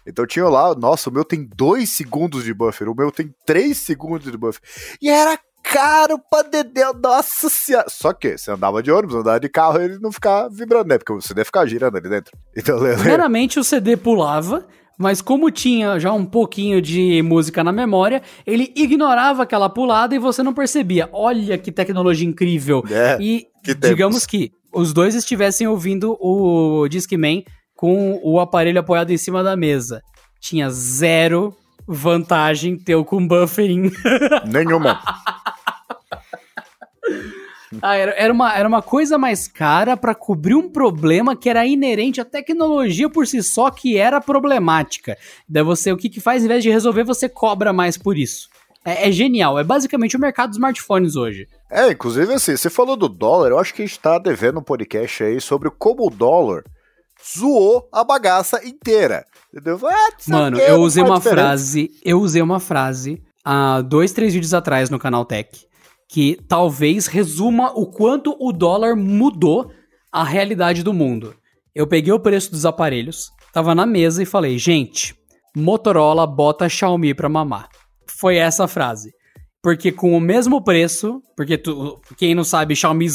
Então tinha lá, nossa, o meu tem 2 segundos de buffer, o meu tem 3 segundos de buffer. E era caro pra dedéu, nossa senhora. Só que você andava de ônibus, andava de carro, ele não ficava vibrando, né? Porque o CD ficava girando ali dentro. Então, Primeiramente o CD pulava, mas como tinha já um pouquinho de música na memória, ele ignorava aquela pulada e você não percebia. Olha que tecnologia incrível. É, e que digamos que os dois estivessem ouvindo o Discman com o aparelho apoiado em cima da mesa. Tinha zero vantagem teu com buffering. <laughs> Nenhuma. <laughs> Ah, era, era, uma, era uma coisa mais cara para cobrir um problema que era inerente à tecnologia por si só, que era problemática. Daí você, o que, que faz, em vez de resolver, você cobra mais por isso. É, é, genial, é basicamente o mercado dos smartphones hoje. É, inclusive assim, você falou do dólar, eu acho que a gente tá devendo um podcast aí sobre como o dólar zoou a bagaça inteira. Entendeu? Ah, Mano, eu usei uma frase, eu usei uma frase há dois, três vídeos atrás no canal Tech, que talvez resuma o quanto o dólar mudou a realidade do mundo. Eu peguei o preço dos aparelhos, tava na mesa e falei, gente, Motorola bota Xiaomi pra mamar. Foi essa a frase. Porque com o mesmo preço, porque tu, quem não sabe, Xiaomi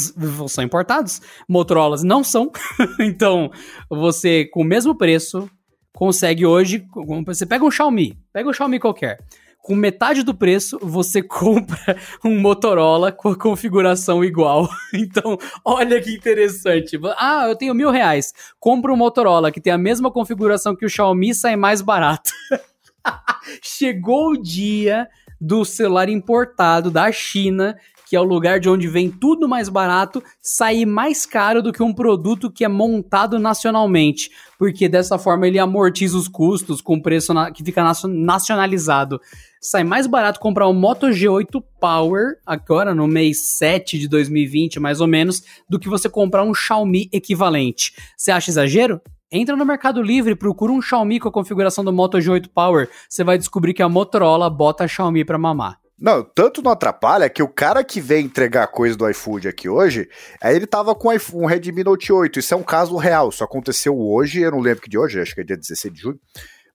são importados, Motorolas não são. <laughs> então, você com o mesmo preço consegue hoje, você pega um Xiaomi, pega um Xiaomi qualquer, com metade do preço, você <laughs> compra um Motorola com a configuração igual. <laughs> Então, olha que interessante. Ah, eu tenho mil reais. Compra um Motorola que tem a mesma configuração que o Xiaomi, sai mais barato. <laughs> Chegou o dia do celular importado da China, que é o lugar de onde vem tudo mais barato, sair mais caro do que um produto que é montado nacionalmente, porque dessa forma ele amortiza os custos com preço que fica nacionalizado. Sai mais barato comprar um Moto G8 Power, agora no mês 7 de 2020, mais ou menos, do que você comprar um Xiaomi equivalente. Você acha exagero? Entra no Mercado Livre, procura um Xiaomi com a configuração do Moto G8 Power, você vai descobrir que a Motorola bota a Xiaomi pra mamar. Não, tanto não atrapalha que o cara que vem entregar coisa do iFood aqui hoje, aí ele tava com um Redmi Note 8. Isso é um caso real. Isso aconteceu hoje, eu não lembro que de hoje, acho que é dia 16 de julho.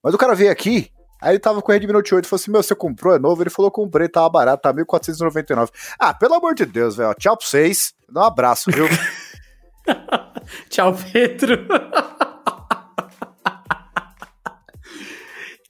Mas o cara veio aqui, aí ele tava com o Redmi Note 8 e falou assim: Meu, você comprou? É novo? Ele falou: Comprei, tava barato, tá 1.499. Ah, pelo amor de Deus, velho. Tchau pra vocês. Dá um abraço, viu? <laughs> Tchau, Pedro. <laughs>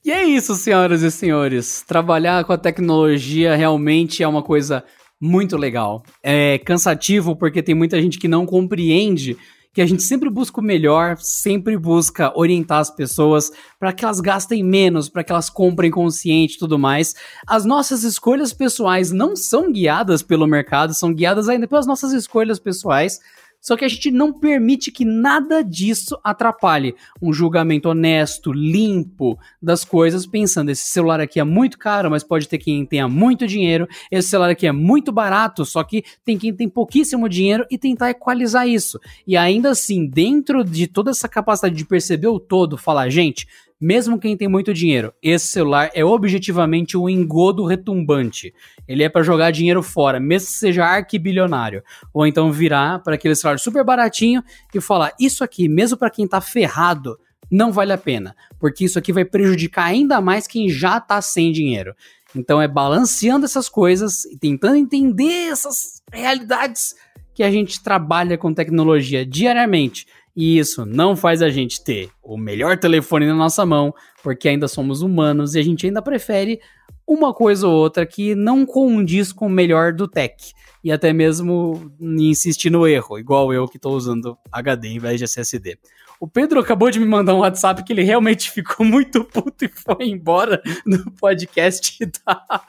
E é isso, senhoras e senhores. Trabalhar com a tecnologia realmente é uma coisa muito legal. É cansativo porque tem muita gente que não compreende que a gente sempre busca o melhor, sempre busca orientar as pessoas para que elas gastem menos, para que elas comprem consciente e tudo mais. As nossas escolhas pessoais não são guiadas pelo mercado, são guiadas ainda pelas nossas escolhas pessoais. Só que a gente não permite que nada disso atrapalhe um julgamento honesto, limpo das coisas, pensando: esse celular aqui é muito caro, mas pode ter quem tenha muito dinheiro, esse celular aqui é muito barato, só que tem quem tem pouquíssimo dinheiro e tentar equalizar isso. E ainda assim, dentro de toda essa capacidade de perceber o todo, falar: gente, mesmo quem tem muito dinheiro, esse celular é objetivamente um engodo retumbante. Ele é para jogar dinheiro fora, mesmo que seja arquibilionário. Ou então virar para aquele celular super baratinho e falar: Isso aqui, mesmo para quem tá ferrado, não vale a pena, porque isso aqui vai prejudicar ainda mais quem já tá sem dinheiro. Então é balanceando essas coisas e tentando entender essas realidades que a gente trabalha com tecnologia diariamente e isso não faz a gente ter o melhor telefone na nossa mão, porque ainda somos humanos e a gente ainda prefere uma coisa ou outra que não condiz com o melhor do tech. E até mesmo insistir no erro, igual eu que estou usando HD em vez de SSD. O Pedro acabou de me mandar um WhatsApp que ele realmente <laughs> ficou muito puto e foi embora do podcast e tá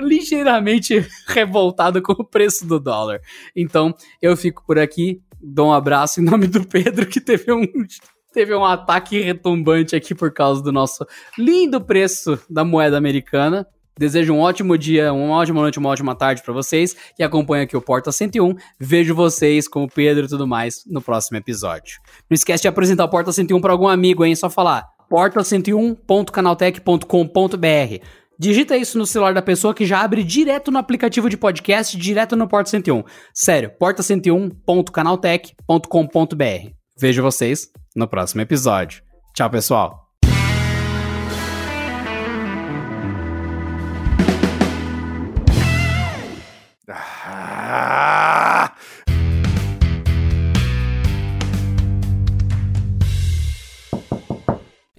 ligeiramente revoltado com o preço do dólar. Então, eu fico por aqui dou um abraço em nome do Pedro, que teve um, teve um ataque retumbante aqui por causa do nosso lindo preço da moeda americana. Desejo um ótimo dia, uma ótima noite, uma ótima tarde para vocês que acompanham aqui o Porta 101. Vejo vocês com o Pedro e tudo mais no próximo episódio. Não esquece de apresentar o Porta 101 para algum amigo, hein? Só falar porta101.canaltech.com.br. Digita isso no celular da pessoa que já abre direto no aplicativo de podcast, direto no Porta 101. Sério, porta101.canaltech.com.br. Vejo vocês no próximo episódio. Tchau, pessoal.